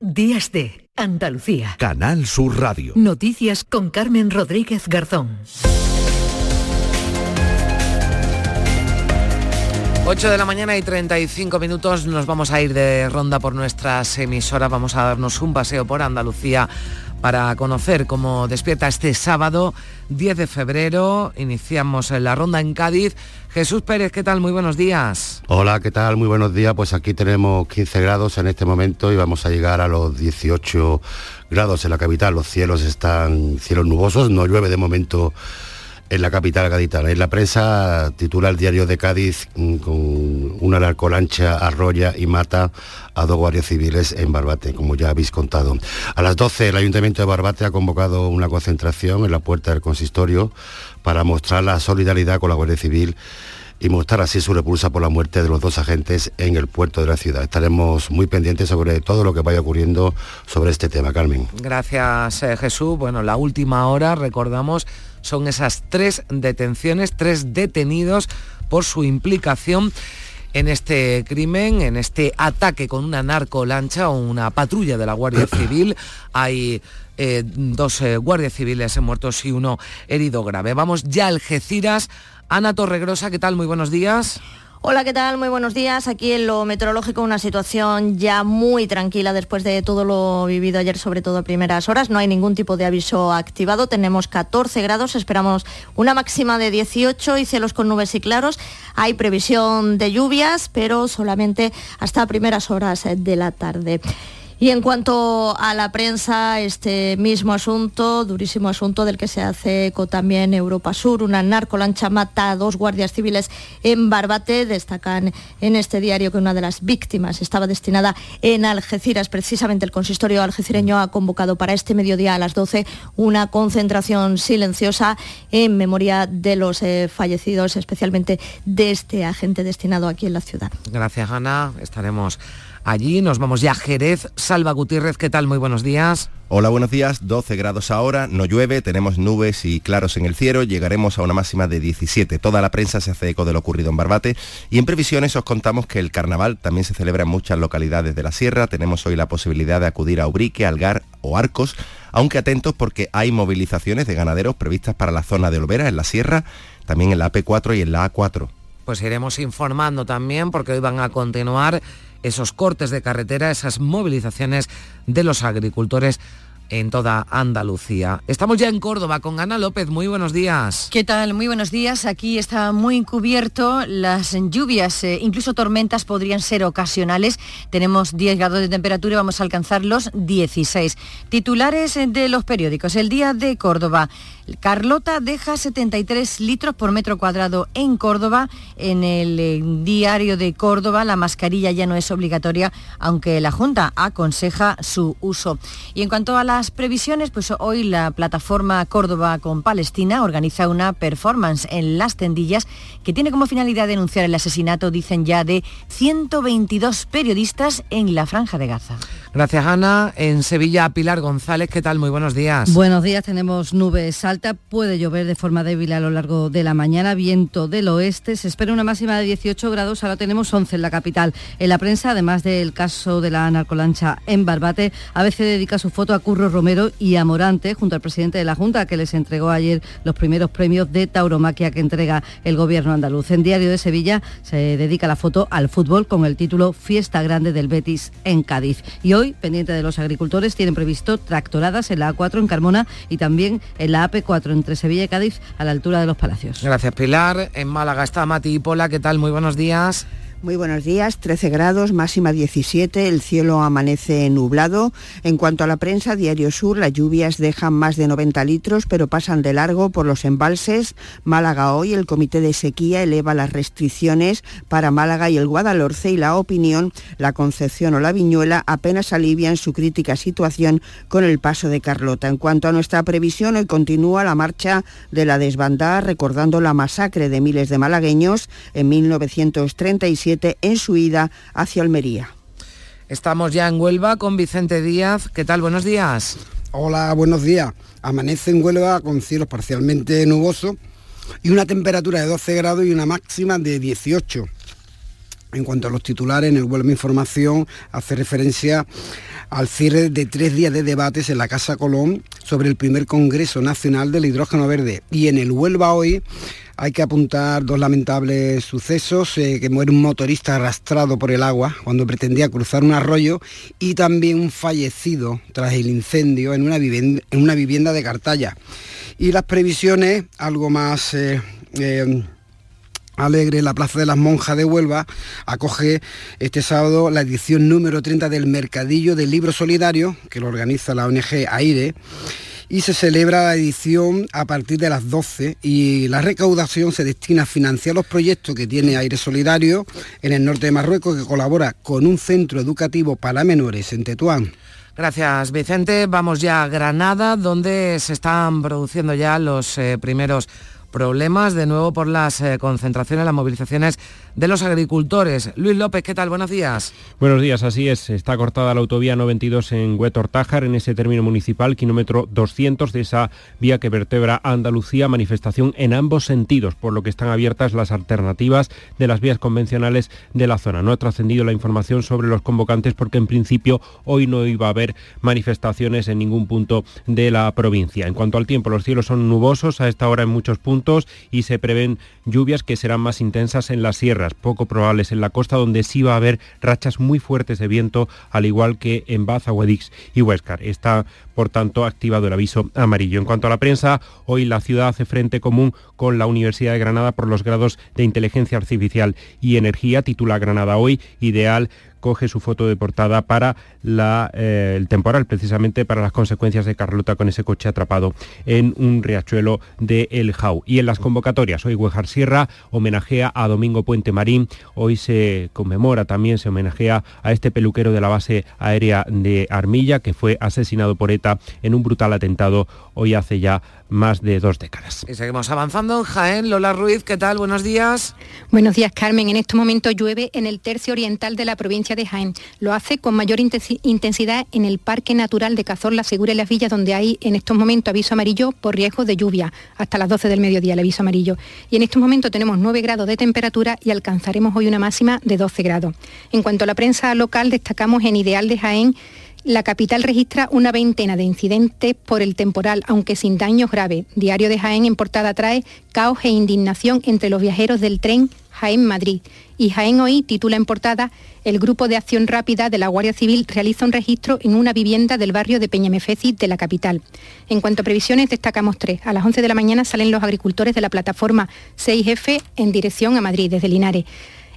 Días de Andalucía. Canal Sur Radio. Noticias con Carmen Rodríguez Garzón. 8 de la mañana y 35 minutos nos vamos a ir de ronda por nuestras emisoras, vamos a darnos un paseo por Andalucía para conocer cómo despierta este sábado 10 de febrero. Iniciamos la ronda en Cádiz. Jesús Pérez, ¿qué tal? Muy buenos días. Hola, ¿qué tal? Muy buenos días. Pues aquí tenemos 15 grados en este momento y vamos a llegar a los 18 grados en la capital. Los cielos están cielos nubosos, no llueve de momento en la capital gaditana. En la prensa titula el diario de Cádiz mm, con una narcolancha arrolla y mata a dos guardias civiles en Barbate, como ya habéis contado. A las 12 el Ayuntamiento de Barbate ha convocado una concentración en la puerta del consistorio para mostrar la solidaridad con la Guardia Civil y mostrar así su repulsa por la muerte de los dos agentes en el puerto de la ciudad. Estaremos muy pendientes sobre todo lo que vaya ocurriendo sobre este tema, Carmen. Gracias, eh, Jesús. Bueno, la última hora, recordamos, son esas tres detenciones, tres detenidos por su implicación en este crimen, en este ataque con una narcolancha o una patrulla de la Guardia Civil. Hay eh, dos eh, guardias civiles muertos y uno herido grave. Vamos ya a Algeciras. Ana Torregrosa, ¿qué tal? Muy buenos días. Hola, ¿qué tal? Muy buenos días. Aquí en lo meteorológico una situación ya muy tranquila después de todo lo vivido ayer, sobre todo a primeras horas. No hay ningún tipo de aviso activado. Tenemos 14 grados, esperamos una máxima de 18 y cielos con nubes y claros. Hay previsión de lluvias, pero solamente hasta primeras horas de la tarde. Y en cuanto a la prensa, este mismo asunto, durísimo asunto del que se hace eco también Europa Sur, una narcolancha mata a dos guardias civiles en Barbate. Destacan en este diario que una de las víctimas estaba destinada en Algeciras. Precisamente el consistorio algecireño ha convocado para este mediodía a las 12 una concentración silenciosa en memoria de los eh, fallecidos, especialmente de este agente destinado aquí en la ciudad. Gracias, Ana. Estaremos allí. Nos vamos ya a Jerez. Salva Gutiérrez, ¿qué tal? Muy buenos días. Hola, buenos días. 12 grados ahora, no llueve, tenemos nubes y claros en el cielo, llegaremos a una máxima de 17. Toda la prensa se hace eco de lo ocurrido en Barbate y en previsiones os contamos que el carnaval también se celebra en muchas localidades de la sierra. Tenemos hoy la posibilidad de acudir a Ubrique, Algar o Arcos, aunque atentos porque hay movilizaciones de ganaderos previstas para la zona de Olvera, en la sierra, también en la AP4 y en la A4. Pues iremos informando también porque hoy van a continuar esos cortes de carretera, esas movilizaciones de los agricultores en toda Andalucía. Estamos ya en Córdoba con Ana López. Muy buenos días. ¿Qué tal? Muy buenos días. Aquí está muy cubierto. Las lluvias, eh, incluso tormentas, podrían ser ocasionales. Tenemos 10 grados de temperatura y vamos a alcanzar los 16. Titulares eh, de los periódicos. El día de Córdoba. Carlota deja 73 litros por metro cuadrado en Córdoba. En el eh, diario de Córdoba la mascarilla ya no es obligatoria, aunque la Junta aconseja su uso. Y en cuanto a las las previsiones, pues hoy la plataforma Córdoba con Palestina organiza una performance en Las Tendillas que tiene como finalidad denunciar el asesinato, dicen ya, de 122 periodistas en la Franja de Gaza. Gracias, Ana. En Sevilla, Pilar González, ¿qué tal? Muy buenos días. Buenos días, tenemos nubes altas, puede llover de forma débil a lo largo de la mañana, viento del oeste, se espera una máxima de 18 grados, ahora tenemos 11 en la capital. En la prensa, además del caso de la narcolancha en Barbate, a veces dedica su foto a Curro Romero y a Morante, junto al presidente de la Junta, que les entregó ayer los primeros premios de tauromaquia que entrega el gobierno andaluz. En Diario de Sevilla se dedica la foto al fútbol con el título Fiesta Grande del Betis en Cádiz. Y hoy, pendiente de los agricultores, tienen previsto tractoradas en la A4 en Carmona y también en la AP4 entre Sevilla y Cádiz a la altura de los Palacios. Gracias, Pilar. En Málaga está Mati y Pola. ¿Qué tal? Muy buenos días. Muy buenos días, 13 grados, máxima 17, el cielo amanece nublado. En cuanto a la prensa, Diario Sur, las lluvias dejan más de 90 litros, pero pasan de largo por los embalses. Málaga hoy, el Comité de Sequía eleva las restricciones para Málaga y el Guadalhorce y la opinión, la Concepción o la Viñuela apenas alivian su crítica situación con el paso de Carlota. En cuanto a nuestra previsión, hoy continúa la marcha de la desbandada recordando la masacre de miles de malagueños en 1937 en su ida hacia Almería. Estamos ya en Huelva con Vicente Díaz. ¿Qué tal? Buenos días. Hola, buenos días. Amanece en Huelva con cielos parcialmente nubosos y una temperatura de 12 grados y una máxima de 18. En cuanto a los titulares, en el Huelva Información hace referencia al cierre de tres días de debates en la Casa Colón sobre el primer Congreso Nacional del Hidrógeno Verde. Y en el Huelva hoy hay que apuntar dos lamentables sucesos, eh, que muere un motorista arrastrado por el agua cuando pretendía cruzar un arroyo y también un fallecido tras el incendio en una vivienda, de Cartaya. Y las previsiones, algo más... Eh, eh, alegre, la Plaza de las Monjas de Huelva acoge este sábado la edición número 30 del Mercadillo del Libro Solidario, que lo organiza la ONG AIRE y se celebra la edición a partir de las 12 y la recaudación se destina a financiar los proyectos que tiene Aire Solidario en el norte de Marruecos que colabora con un centro educativo para menores en Tetuán. Gracias, Vicente. Vamos ya a Granada, donde se están produciendo ya los eh, primeros problemas de nuevo por las eh, concentraciones, las movilizaciones de los agricultores. Luis López, ¿qué tal? Buenos días. Buenos días, así es. Está cortada la autovía 92 en Huetor-Tájar, en ese término municipal, kilómetro 200 de esa vía que vertebra Andalucía, manifestación en ambos sentidos, por lo que están abiertas las alternativas de las vías convencionales de la zona. No ha trascendido la información sobre los convocantes porque en principio hoy no iba a haber manifestaciones en ningún punto de la provincia. En cuanto al tiempo, los cielos son nubosos a esta hora en muchos puntos y se prevén lluvias que serán más intensas en las sierras, poco probables en la costa donde sí va a haber rachas muy fuertes de viento, al igual que en Baza, Huedix y Huescar. Está, por tanto, activado el aviso amarillo. En cuanto a la prensa, hoy la ciudad hace frente común con la Universidad de Granada por los grados de inteligencia artificial y energía, titula Granada hoy, ideal coge su foto de portada para eh, el temporal, precisamente para las consecuencias de Carlota con ese coche atrapado en un riachuelo de El Jau. Y en las convocatorias, hoy Huejar Sierra homenajea a Domingo Puente Marín, hoy se conmemora también, se homenajea a este peluquero de la base aérea de Armilla, que fue asesinado por ETA en un brutal atentado hoy hace ya más de dos décadas. Y seguimos avanzando en Jaén. Lola Ruiz, ¿qué tal? Buenos días. Buenos días, Carmen. En este momento llueve en el tercio oriental de la provincia de Jaén. Lo hace con mayor intensidad en el Parque Natural de Cazorla, Segura y Las Villas, donde hay en estos momentos aviso amarillo por riesgo de lluvia, hasta las 12 del mediodía el aviso amarillo. Y en estos momentos tenemos 9 grados de temperatura y alcanzaremos hoy una máxima de 12 grados. En cuanto a la prensa local, destacamos en Ideal de Jaén la capital registra una veintena de incidentes por el temporal, aunque sin daños graves. Diario de Jaén en portada trae caos e indignación entre los viajeros del tren Jaén-Madrid. Y Jaén Hoy titula en portada El Grupo de Acción Rápida de la Guardia Civil realiza un registro en una vivienda del barrio de Peñamefeci de la capital. En cuanto a previsiones, destacamos tres. A las 11 de la mañana salen los agricultores de la plataforma 6F en dirección a Madrid, desde Linares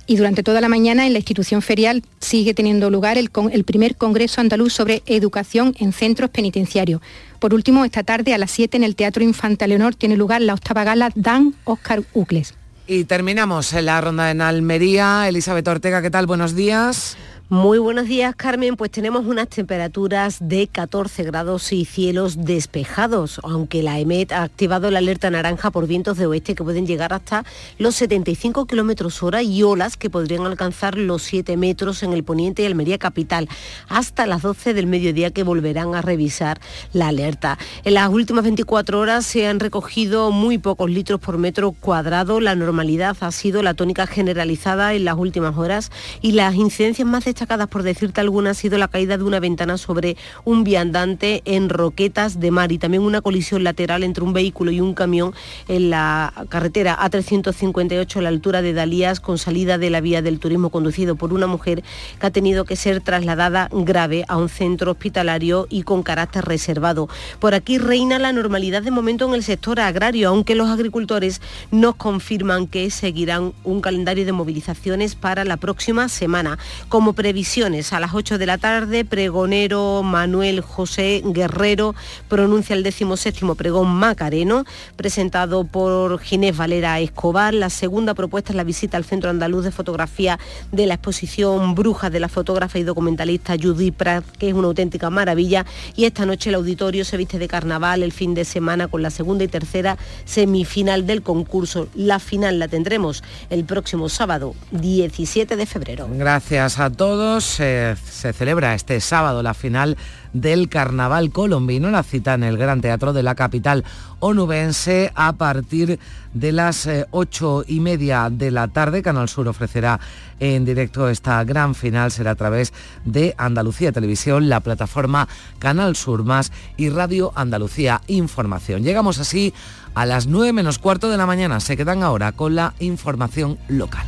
y durante toda la mañana en la institución ferial sigue teniendo lugar el, primer Congreso Andaluz sobre Educación en Centros Penitenciarios. Por último, esta tarde a las 7 en el Teatro Infanta Leonor tiene lugar la octava gala Dan Oscar Ucles. Y terminamos en la ronda en Almería. Elizabeth Ortega, ¿qué tal? Buenos días. Muy buenos días, Carmen. Pues tenemos unas temperaturas de 14 grados y cielos despejados, aunque la EMET ha activado la alerta naranja por vientos de oeste que pueden llegar hasta los 75 kilómetros hora y olas que podrían alcanzar los 7 metros en el poniente y Almería capital, hasta las 12 del mediodía que volverán a revisar la alerta. En las últimas 24 horas se han recogido muy pocos litros por metro cuadrado. La normalidad ha sido la tónica generalizada en las últimas horas y las incidencias más destacadas por decirte alguna, ha sido la caída de una ventana sobre un viandante en Roquetas de Mar y también una colisión lateral entre un vehículo y un camión en la carretera A358 a la altura de Dalías con salida de la vía del turismo conducido por una mujer que ha tenido que ser trasladada grave a un centro hospitalario y con carácter reservado. Por aquí reina la normalidad de momento en el sector agrario, aunque los agricultores nos confirman que seguirán un calendario de movilizaciones para la próxima semana. Como previsiones. A las 8 de la tarde, pregonero Manuel José Guerrero pronuncia el 17 pregón Macareno, presentado por Ginés Valera Escobar. La segunda propuesta es la visita al Centro Andaluz de Fotografía de la exposición Brujas de la fotógrafa y documentalista Judith Pratt, que es una auténtica maravilla. Y esta noche el auditorio se viste de carnaval el fin de semana con la segunda y tercera semifinal del concurso. La final la tendremos el próximo sábado 17 de febrero. Gracias a todos se celebra este sábado la final del Carnaval Colombino, la cita en el Gran Teatro de la capital onubense a partir de las eh, ocho y media de la tarde. Canal Sur ofrecerá en directo esta gran final, será a través de Andalucía Televisión, la plataforma Canal Sur Más y Radio Andalucía Información. Llegamos así a las nueve menos cuarto de la mañana. Se quedan ahora con la información local.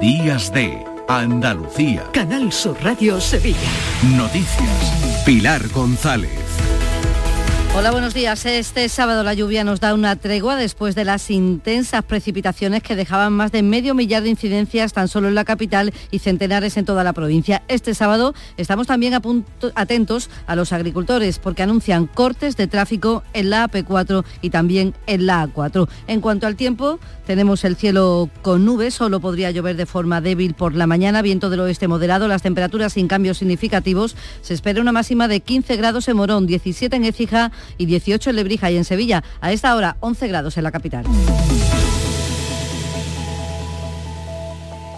Días de Andalucía. Canal Sur Radio Sevilla. Noticias. Pilar González. Hola, buenos días. Este sábado la lluvia nos da una tregua después de las intensas precipitaciones que dejaban más de medio millar de incidencias tan solo en la capital y centenares en toda la provincia. Este sábado estamos también atentos a los agricultores porque anuncian cortes de tráfico en la AP4 y también en la A4. En cuanto al tiempo, tenemos el cielo con nubes, solo podría llover de forma débil por la mañana, viento del oeste moderado, las temperaturas sin cambios significativos. Se espera una máxima de 15 grados en Morón, 17 en Écija y 18 en Lebrija y en Sevilla. A esta hora 11 grados en la capital.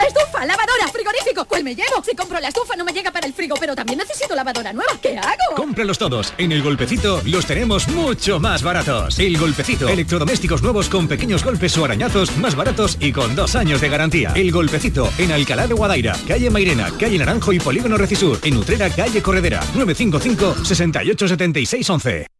¡Estufa! ¡Lavadora! ¡Frigorífico! ¿Cuál me llevo? Si compro la estufa no me llega para el frigo, pero también necesito lavadora nueva. ¿Qué hago? Cómpralos todos. En El Golpecito los tenemos mucho más baratos. El Golpecito. Electrodomésticos nuevos con pequeños golpes o arañazos más baratos y con dos años de garantía. El Golpecito. En Alcalá de Guadaira, calle Mairena, calle Naranjo y Polígono Recisur. En Utrera, calle Corredera. 955 68 76 11.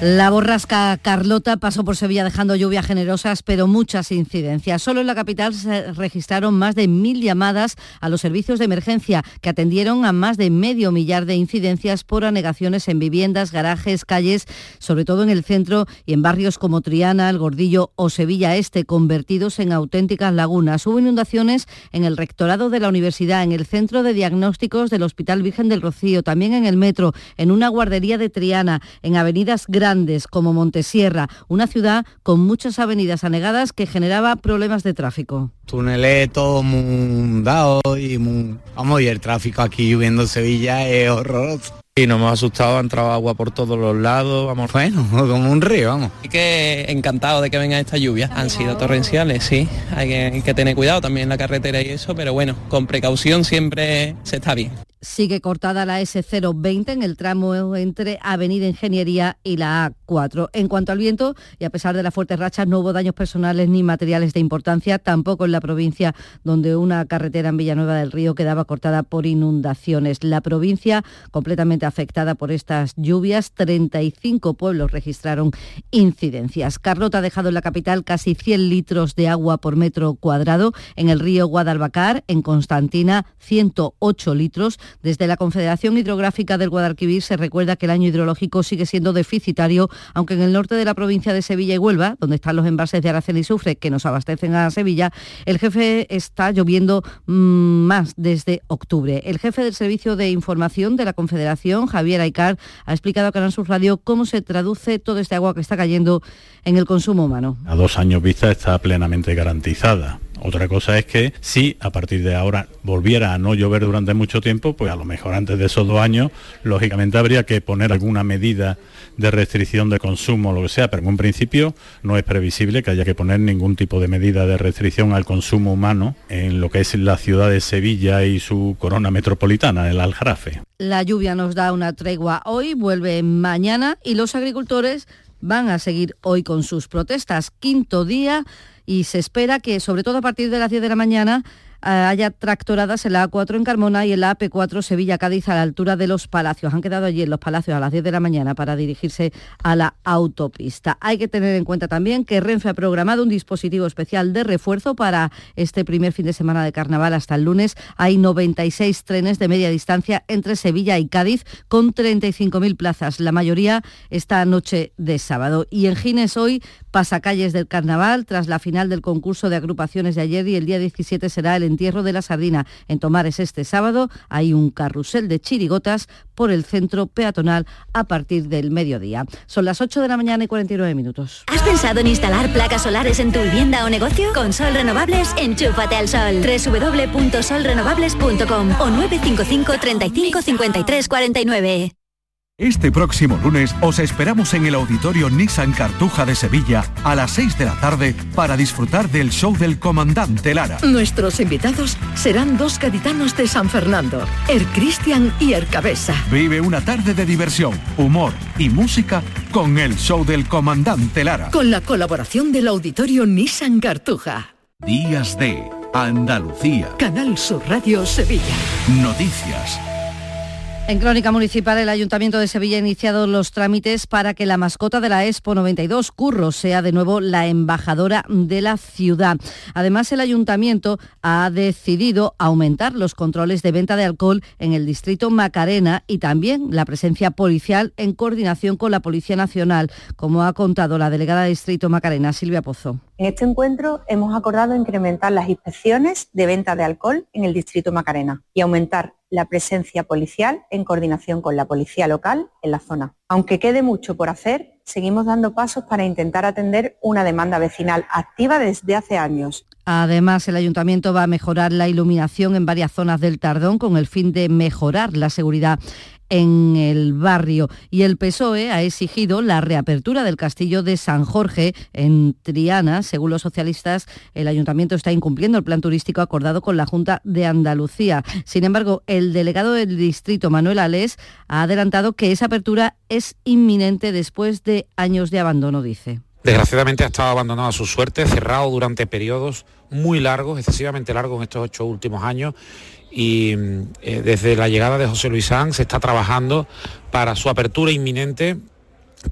La borrasca Carlota pasó por Sevilla dejando lluvias generosas, pero muchas incidencias. Solo en la capital se registraron más de mil llamadas a los servicios de emergencia, que atendieron a más de medio millar de incidencias por anegaciones en viviendas, garajes, calles, sobre todo en el centro y en barrios como Triana, El Gordillo o Sevilla Este, convertidos en auténticas lagunas. Hubo inundaciones en el rectorado de la universidad, en el centro de diagnósticos del Hospital Virgen del Rocío, también en el metro, en una guardería de Triana, en avenidas grandes como Montesierra, una ciudad con muchas avenidas anegadas que generaba problemas de tráfico. Túneles todo muy dado y muy... Vamos, y el tráfico aquí lloviendo en Sevilla es horroroso. Y nos hemos asustado, ha entrado agua por todos los lados, vamos, bueno, como un río, vamos. Y que encantado de que venga esta lluvia. Han sido torrenciales, sí. Hay que, hay que tener cuidado también en la carretera y eso, pero bueno, con precaución siempre se está bien. Sigue cortada la S020 en el tramo entre Avenida Ingeniería y la A4. En cuanto al viento, y a pesar de las fuertes rachas, no hubo daños personales ni materiales de importancia, tampoco en la provincia, donde una carretera en Villanueva del Río quedaba cortada por inundaciones. La provincia completamente afectada por estas lluvias, 35 pueblos registraron incidencias. Carlota ha dejado en la capital casi 100 litros de agua por metro cuadrado, en el río Guadalbacar, en Constantina, 108 litros Desde la Confederación Hidrográfica del Guadalquivir se recuerda que el año hidrológico sigue siendo deficitario, aunque en el norte de la provincia de Sevilla y Huelva, donde están los embalses de Aracena y Sufre que nos abastecen a Sevilla, el jefe está lloviendo mm, más desde octubre. El jefe del Servicio de Información de la Confederación, Javier Aicar, ha explicado a Canal Sur Radio cómo se traduce todo este agua que está cayendo en el consumo humano. A dos años vista está plenamente garantizada. Otra cosa es que si a partir de ahora volviera a no llover durante mucho tiempo, pues a lo mejor antes de esos dos años, lógicamente habría que poner alguna medida de restricción de consumo lo que sea, pero en un principio no es previsible que haya que poner ningún tipo de medida de restricción al consumo humano en lo que es la ciudad de Sevilla y su corona metropolitana, el Aljarafe. La lluvia nos da una tregua hoy, vuelve mañana y los agricultores van a seguir hoy con sus protestas. Quinto día y se espera que, sobre todo a partir de las 10 de la mañana, haya tractoradas en la A4 en Carmona y en la AP4 Sevilla-Cádiz a la altura de los Palacios. Han quedado allí en los Palacios a las 10 de la mañana para dirigirse a la autopista. Hay que tener en cuenta también que Renfe ha programado un dispositivo especial de refuerzo para este primer fin de semana de carnaval hasta el lunes. Hay 96 trenes de media distancia entre Sevilla y Cádiz con 35.000 plazas, la mayoría esta noche de sábado. Y en Gines hoy pasacalles del carnaval tras la final del concurso de agrupaciones de ayer y el día 17 será el entierro de la sardina. En Tomares este sábado hay un carrusel de chirigotas por el centro peatonal a partir del mediodía. Son las 8 de la mañana y 49 minutos. ¿Has pensado en instalar placas solares en tu vivienda o negocio? Con Sol Renovables, enchúfate al sol. www.solrenovables.com o 955 35 53 49. Este próximo lunes os esperamos en el auditorio Nissan Cartuja de Sevilla a las 6 de la tarde para disfrutar del show del comandante Lara. Nuestros invitados serán dos gaditanos de San Fernando, Er Cristian y Er Cabeza. Vive una tarde de diversión, humor y música con el show del comandante Lara. Con la colaboración del auditorio Nissan Cartuja. Días de Andalucía. Canal Sur Radio Sevilla. Noticias. En Crónica Municipal, el Ayuntamiento de Sevilla ha iniciado los trámites para que la mascota de la Expo 92, Curro, sea de nuevo la embajadora de la ciudad. Además, el Ayuntamiento ha decidido aumentar los controles de venta de alcohol en el distrito Macarena y también la presencia policial en coordinación con la Policía Nacional, como ha contado la delegada de distrito Macarena, Silvia Pozo. En este encuentro hemos acordado incrementar las inspecciones de venta de alcohol en el distrito Macarena y aumentar la presencia policial en coordinación con la policía local en la zona. Aunque quede mucho por hacer, seguimos dando pasos para intentar atender una demanda vecinal activa desde hace años. Además, el ayuntamiento va a mejorar la iluminación en varias zonas del Tardón con el fin de mejorar la seguridad en el barrio. Y el PSOE ha exigido la reapertura del castillo de San Jorge en Triana. Según los socialistas, el ayuntamiento está incumpliendo el plan turístico acordado con la Junta de Andalucía. Sin embargo, el delegado del distrito, Manuel Alés, ha adelantado que esa apertura es inminente después de años de abandono, dice. Desgraciadamente ha estado abandonado a su suerte, cerrado durante periodos muy largos, excesivamente largos en estos ocho últimos años y eh, desde la llegada de José Luis Sanz se está trabajando para su apertura inminente,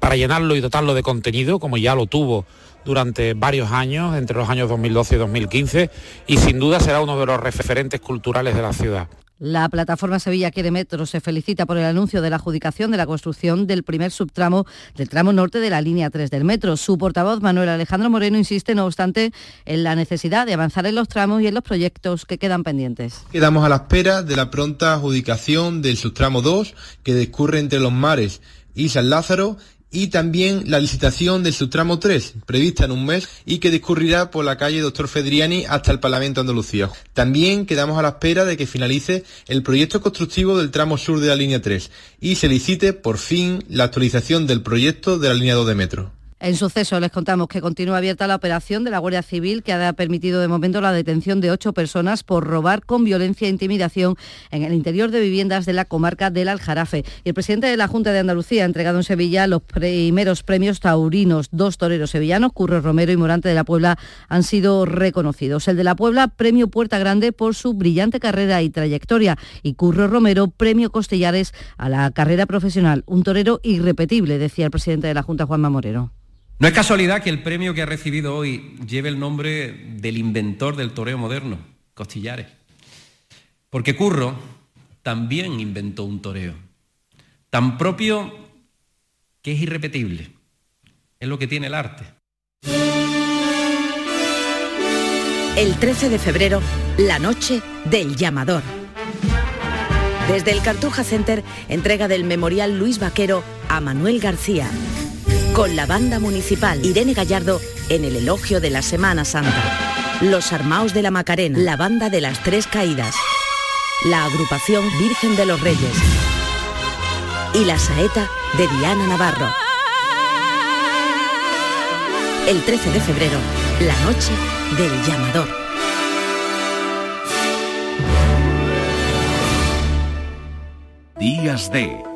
para llenarlo y dotarlo de contenido, como ya lo tuvo durante varios años, entre los años 2012 y 2015, y sin duda será uno de los referentes culturales de la ciudad. La plataforma Sevilla Quiere Metro se felicita por el anuncio de la adjudicación de la construcción del primer subtramo del tramo norte de la línea 3 del metro. Su portavoz, Manuel Alejandro Moreno, insiste, no obstante, en la necesidad de avanzar en los tramos y en los proyectos que quedan pendientes. Quedamos a la espera de la pronta adjudicación del subtramo 2 que discurre entre los mares y San Lázaro y también la licitación del subtramo 3, prevista en un mes y que discurrirá por la calle Doctor Fedriani hasta el Parlamento de Andalucía. También quedamos a la espera de que finalice el proyecto constructivo del tramo sur de la línea 3 y se licite por fin la actualización del proyecto de la línea 2 de metro. En suceso les contamos que continúa abierta la operación de la Guardia Civil que ha permitido de momento la detención de ocho personas por robar con violencia e intimidación en el interior de viviendas de la comarca del Aljarafe. Y el presidente de la Junta de Andalucía ha entregado en Sevilla los primeros premios taurinos. Dos toreros sevillanos, Curro Romero y Morante de la Puebla, han sido reconocidos. El de la Puebla, premio Puerta Grande por su brillante carrera y trayectoria. Y Curro Romero, premio Costillares a la carrera profesional. Un torero irrepetible, decía el presidente de la Junta, Juanma Moreno. No es casualidad que el premio que ha recibido hoy lleve el nombre del inventor del toreo moderno, Costillares. Porque Curro también inventó un toreo, tan propio que es irrepetible. Es lo que tiene el arte. El 13 de febrero, la noche del llamador. Desde el Cartuja Center, entrega del Memorial Luis Vaquero a Manuel García. Con la banda municipal Irene Gallardo en el elogio de la Semana Santa. Los Armaos de la Macarena, la banda de las Tres Caídas. La agrupación Virgen de los Reyes. Y la saeta de Diana Navarro. El 13 de febrero, la noche del llamador. Días de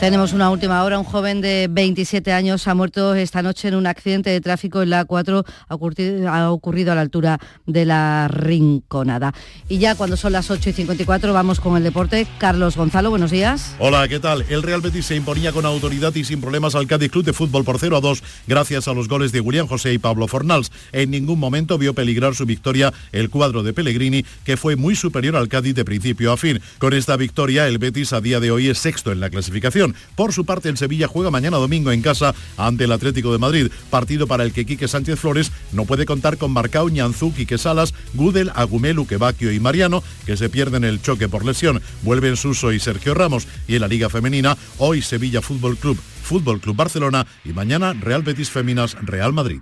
Tenemos una última hora. Un joven de 27 años ha muerto esta noche en un accidente de tráfico en la A4. Ha ocurrido, a la altura de la Rinconada. Y ya cuando son las 8 y 54 vamos con el deporte. Carlos Gonzalo, buenos días. Hola, ¿qué tal? El Real Betis se imponía con autoridad y sin problemas al Cádiz Club de Fútbol por 0 a 2 gracias a los goles de William José y Pablo Fornals. En ningún momento vio peligrar su victoria el cuadro de Pellegrini, que fue muy superior al Cádiz de principio a fin. Con esta victoria, el Betis a día de hoy es sexto en la clasificación. Por su parte, el Sevilla juega mañana domingo en casa ante el Atlético de Madrid, partido para el que Quique Sánchez Flores no puede contar con Marcao, Ñanzú, Quique Salas, Gudel, Agumelu, Quevaquio y Mariano, que se pierden el choque por lesión. Vuelven Suso y Sergio Ramos. Y en la Liga Femenina, hoy Sevilla Fútbol Club, Fútbol Club Barcelona y mañana Real Betis Féminas, Real Madrid.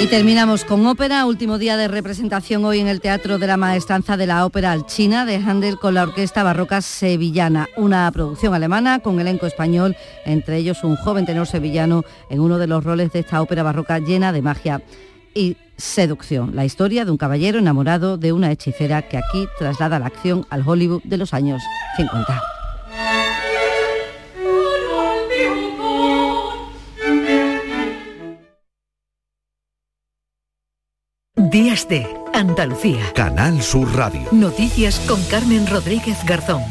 Y terminamos con ópera, último día de representación hoy en el Teatro de la Maestranza de la Ópera Alchina de Handel con la Orquesta Barroca Sevillana, una producción alemana con elenco español, entre ellos un joven tenor sevillano en uno de los roles de esta ópera barroca llena de magia y seducción. La historia de un caballero enamorado de una hechicera que aquí traslada la acción al Hollywood de los años 50. Días de Andalucía. Canal Sur Radio. Noticias con Carmen Rodríguez Garzón.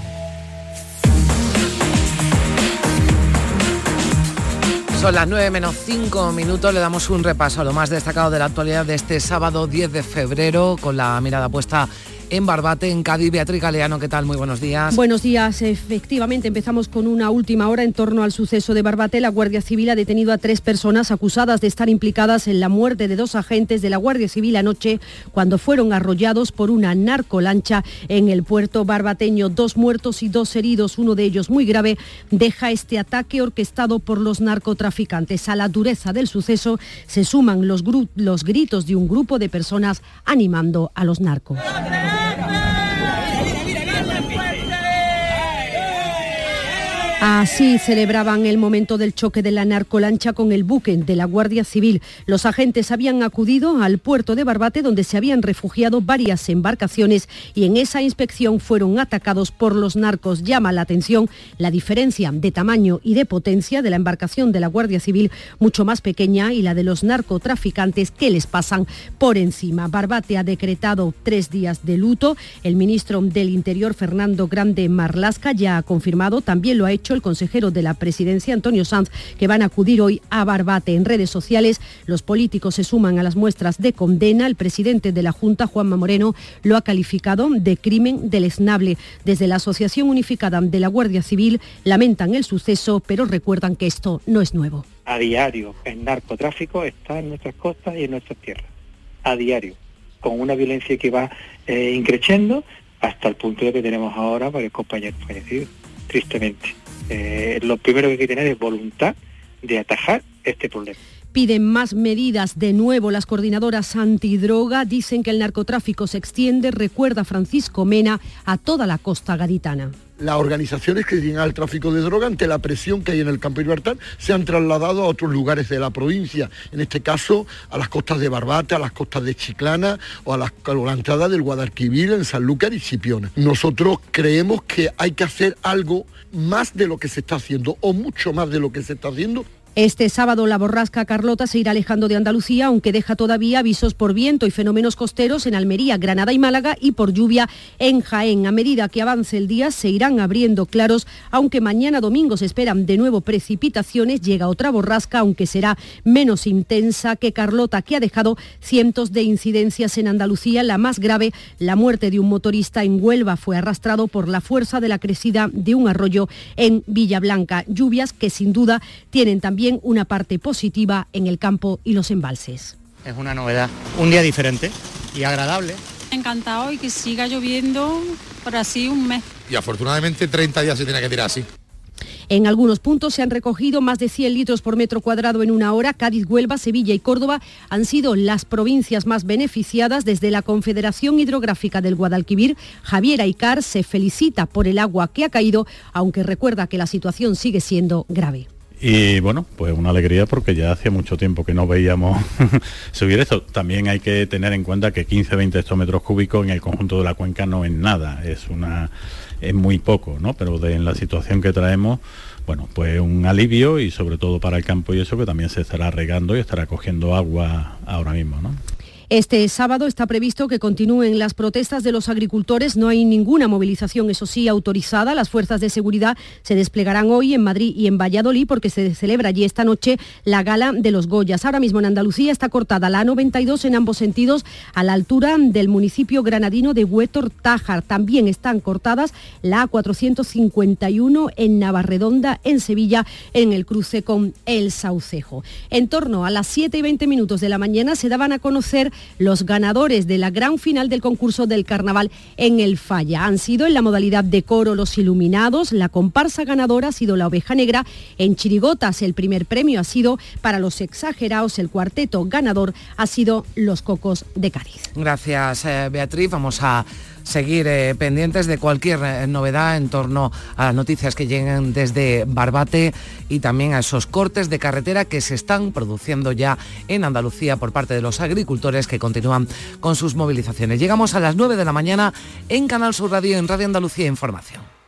Son las 9 menos 5 minutos, le damos un repaso a lo más destacado de la actualidad de este sábado 10 de febrero, con la mirada puesta en Barbate, en Cádiz. Beatriz Galeano, ¿qué tal? Muy buenos días. Buenos días. Efectivamente, empezamos con una última hora en torno al suceso de Barbate. La Guardia Civil ha detenido a tres personas acusadas de estar implicadas en la muerte de dos agentes de la Guardia Civil anoche cuando fueron arrollados por una narcolancha en el puerto barbateño. Dos muertos y dos heridos, uno de ellos muy grave, deja este ataque orquestado por los narcotraficantes. A la dureza del suceso se suman los, los gritos de un grupo de personas animando a los narcos. Así celebraban el momento del choque de la narcolancha con el buque de la Guardia Civil. Los agentes habían acudido al puerto de Barbate donde se habían refugiado varias embarcaciones y en esa inspección fueron atacados por los narcos. Llama la atención la diferencia de tamaño y de potencia de la embarcación de la Guardia Civil, mucho más pequeña, y la de los narcotraficantes que les pasan por encima. Barbate ha decretado tres días de luto. El ministro del Interior, Fernando Grande Marlasca, ya ha confirmado, también lo ha hecho el consejero de la presidencia, Antonio Sanz, que van a acudir hoy a Barbate. En redes sociales, los políticos se suman a las muestras de condena. El presidente de la Junta, Juanma Moreno, lo ha calificado de crimen deleznable. Desde la Asociación Unificada de la Guardia Civil lamentan el suceso, pero recuerdan que esto no es nuevo. A diario, el narcotráfico está en nuestras costas y en nuestras tierras. A diario, con una violencia que va eh, increciendo hasta el punto de que tenemos ahora varios compañeros fallecidos, tristemente. Eh, lo primero que hay que tener es voluntad de atajar este problema. Piden más medidas. De nuevo, las coordinadoras antidroga dicen que el narcotráfico se extiende, recuerda Francisco Mena, a toda la costa gaditana. Las organizaciones que llegan al tráfico de droga, ante la presión que hay en el campo libertad, se han trasladado a otros lugares de la provincia, en este caso a las costas de Barbate, a las costas de Chiclana o a, la entrada del Guadalquivir en Sanlúcar y Cipiona. Nosotros creemos que hay que hacer algo más de lo que se está haciendo o mucho más de lo que se está haciendo Este sábado la borrasca Carlota se irá alejando de Andalucía, aunque deja todavía avisos por viento y fenómenos costeros en Almería, Granada y Málaga y por lluvia en Jaén. A medida que avance el día se irán abriendo claros, aunque mañana domingo se esperan de nuevo precipitaciones. Llega otra borrasca, aunque será menos intensa que Carlota, que ha dejado cientos de incidencias en Andalucía. La más grave, la muerte de un motorista en Huelva, fue arrastrado por la fuerza de la crecida de un arroyo en Villablanca. Lluvias que sin duda tienen también una parte positiva en el campo y los embalses. Es una novedad, un día diferente y agradable. Encantado y que siga lloviendo por así un mes. Y afortunadamente 30 días se tiene que tirar así. En algunos puntos se han recogido más de 100 litros por metro cuadrado en una hora. Cádiz, Huelva, Sevilla y Córdoba han sido las provincias más beneficiadas desde la Confederación Hidrográfica del Guadalquivir. Javier Aicar se felicita por el agua que ha caído, aunque recuerda que la situación sigue siendo grave. Y bueno, pues una alegría porque ya hacía mucho tiempo que no veíamos subir esto. También hay que tener en cuenta que 15-20 hectómetros cúbicos en el conjunto de la cuenca no es nada, es una es muy poco, ¿no? Pero de, en la situación que traemos, bueno, pues un alivio y sobre todo para el campo y eso que también se estará regando y estará cogiendo agua ahora mismo, ¿no? Este sábado está previsto que continúen las protestas de los agricultores. No hay ninguna movilización, eso sí, autorizada. Las fuerzas de seguridad se desplegarán hoy en Madrid y en Valladolid porque se celebra allí esta noche la gala de los Goyas. Ahora mismo en Andalucía está cortada la A92 en ambos sentidos a la altura del municipio granadino de Huétor Tájar. También están cortadas la A451 en Navarredonda, en Sevilla, en el cruce con El Saucejo. En torno a las 7 y 20 minutos de la mañana se daban a conocer los ganadores de la gran final del concurso del carnaval en el Falla. Han sido en la modalidad de coro los iluminados, la comparsa ganadora ha sido la oveja negra, en Chirigotas el primer premio ha sido para los exagerados, el cuarteto ganador ha sido los cocos de Cádiz. Gracias eh, Beatriz, vamos a seguir eh, pendientes de cualquier eh, novedad en torno a las noticias que lleguen desde Barbate y también a esos cortes de carretera que se están produciendo ya en Andalucía por parte de los agricultores que continúan con sus movilizaciones. Llegamos a las 9 de la mañana en Canal Sur Radio en Radio Andalucía Información.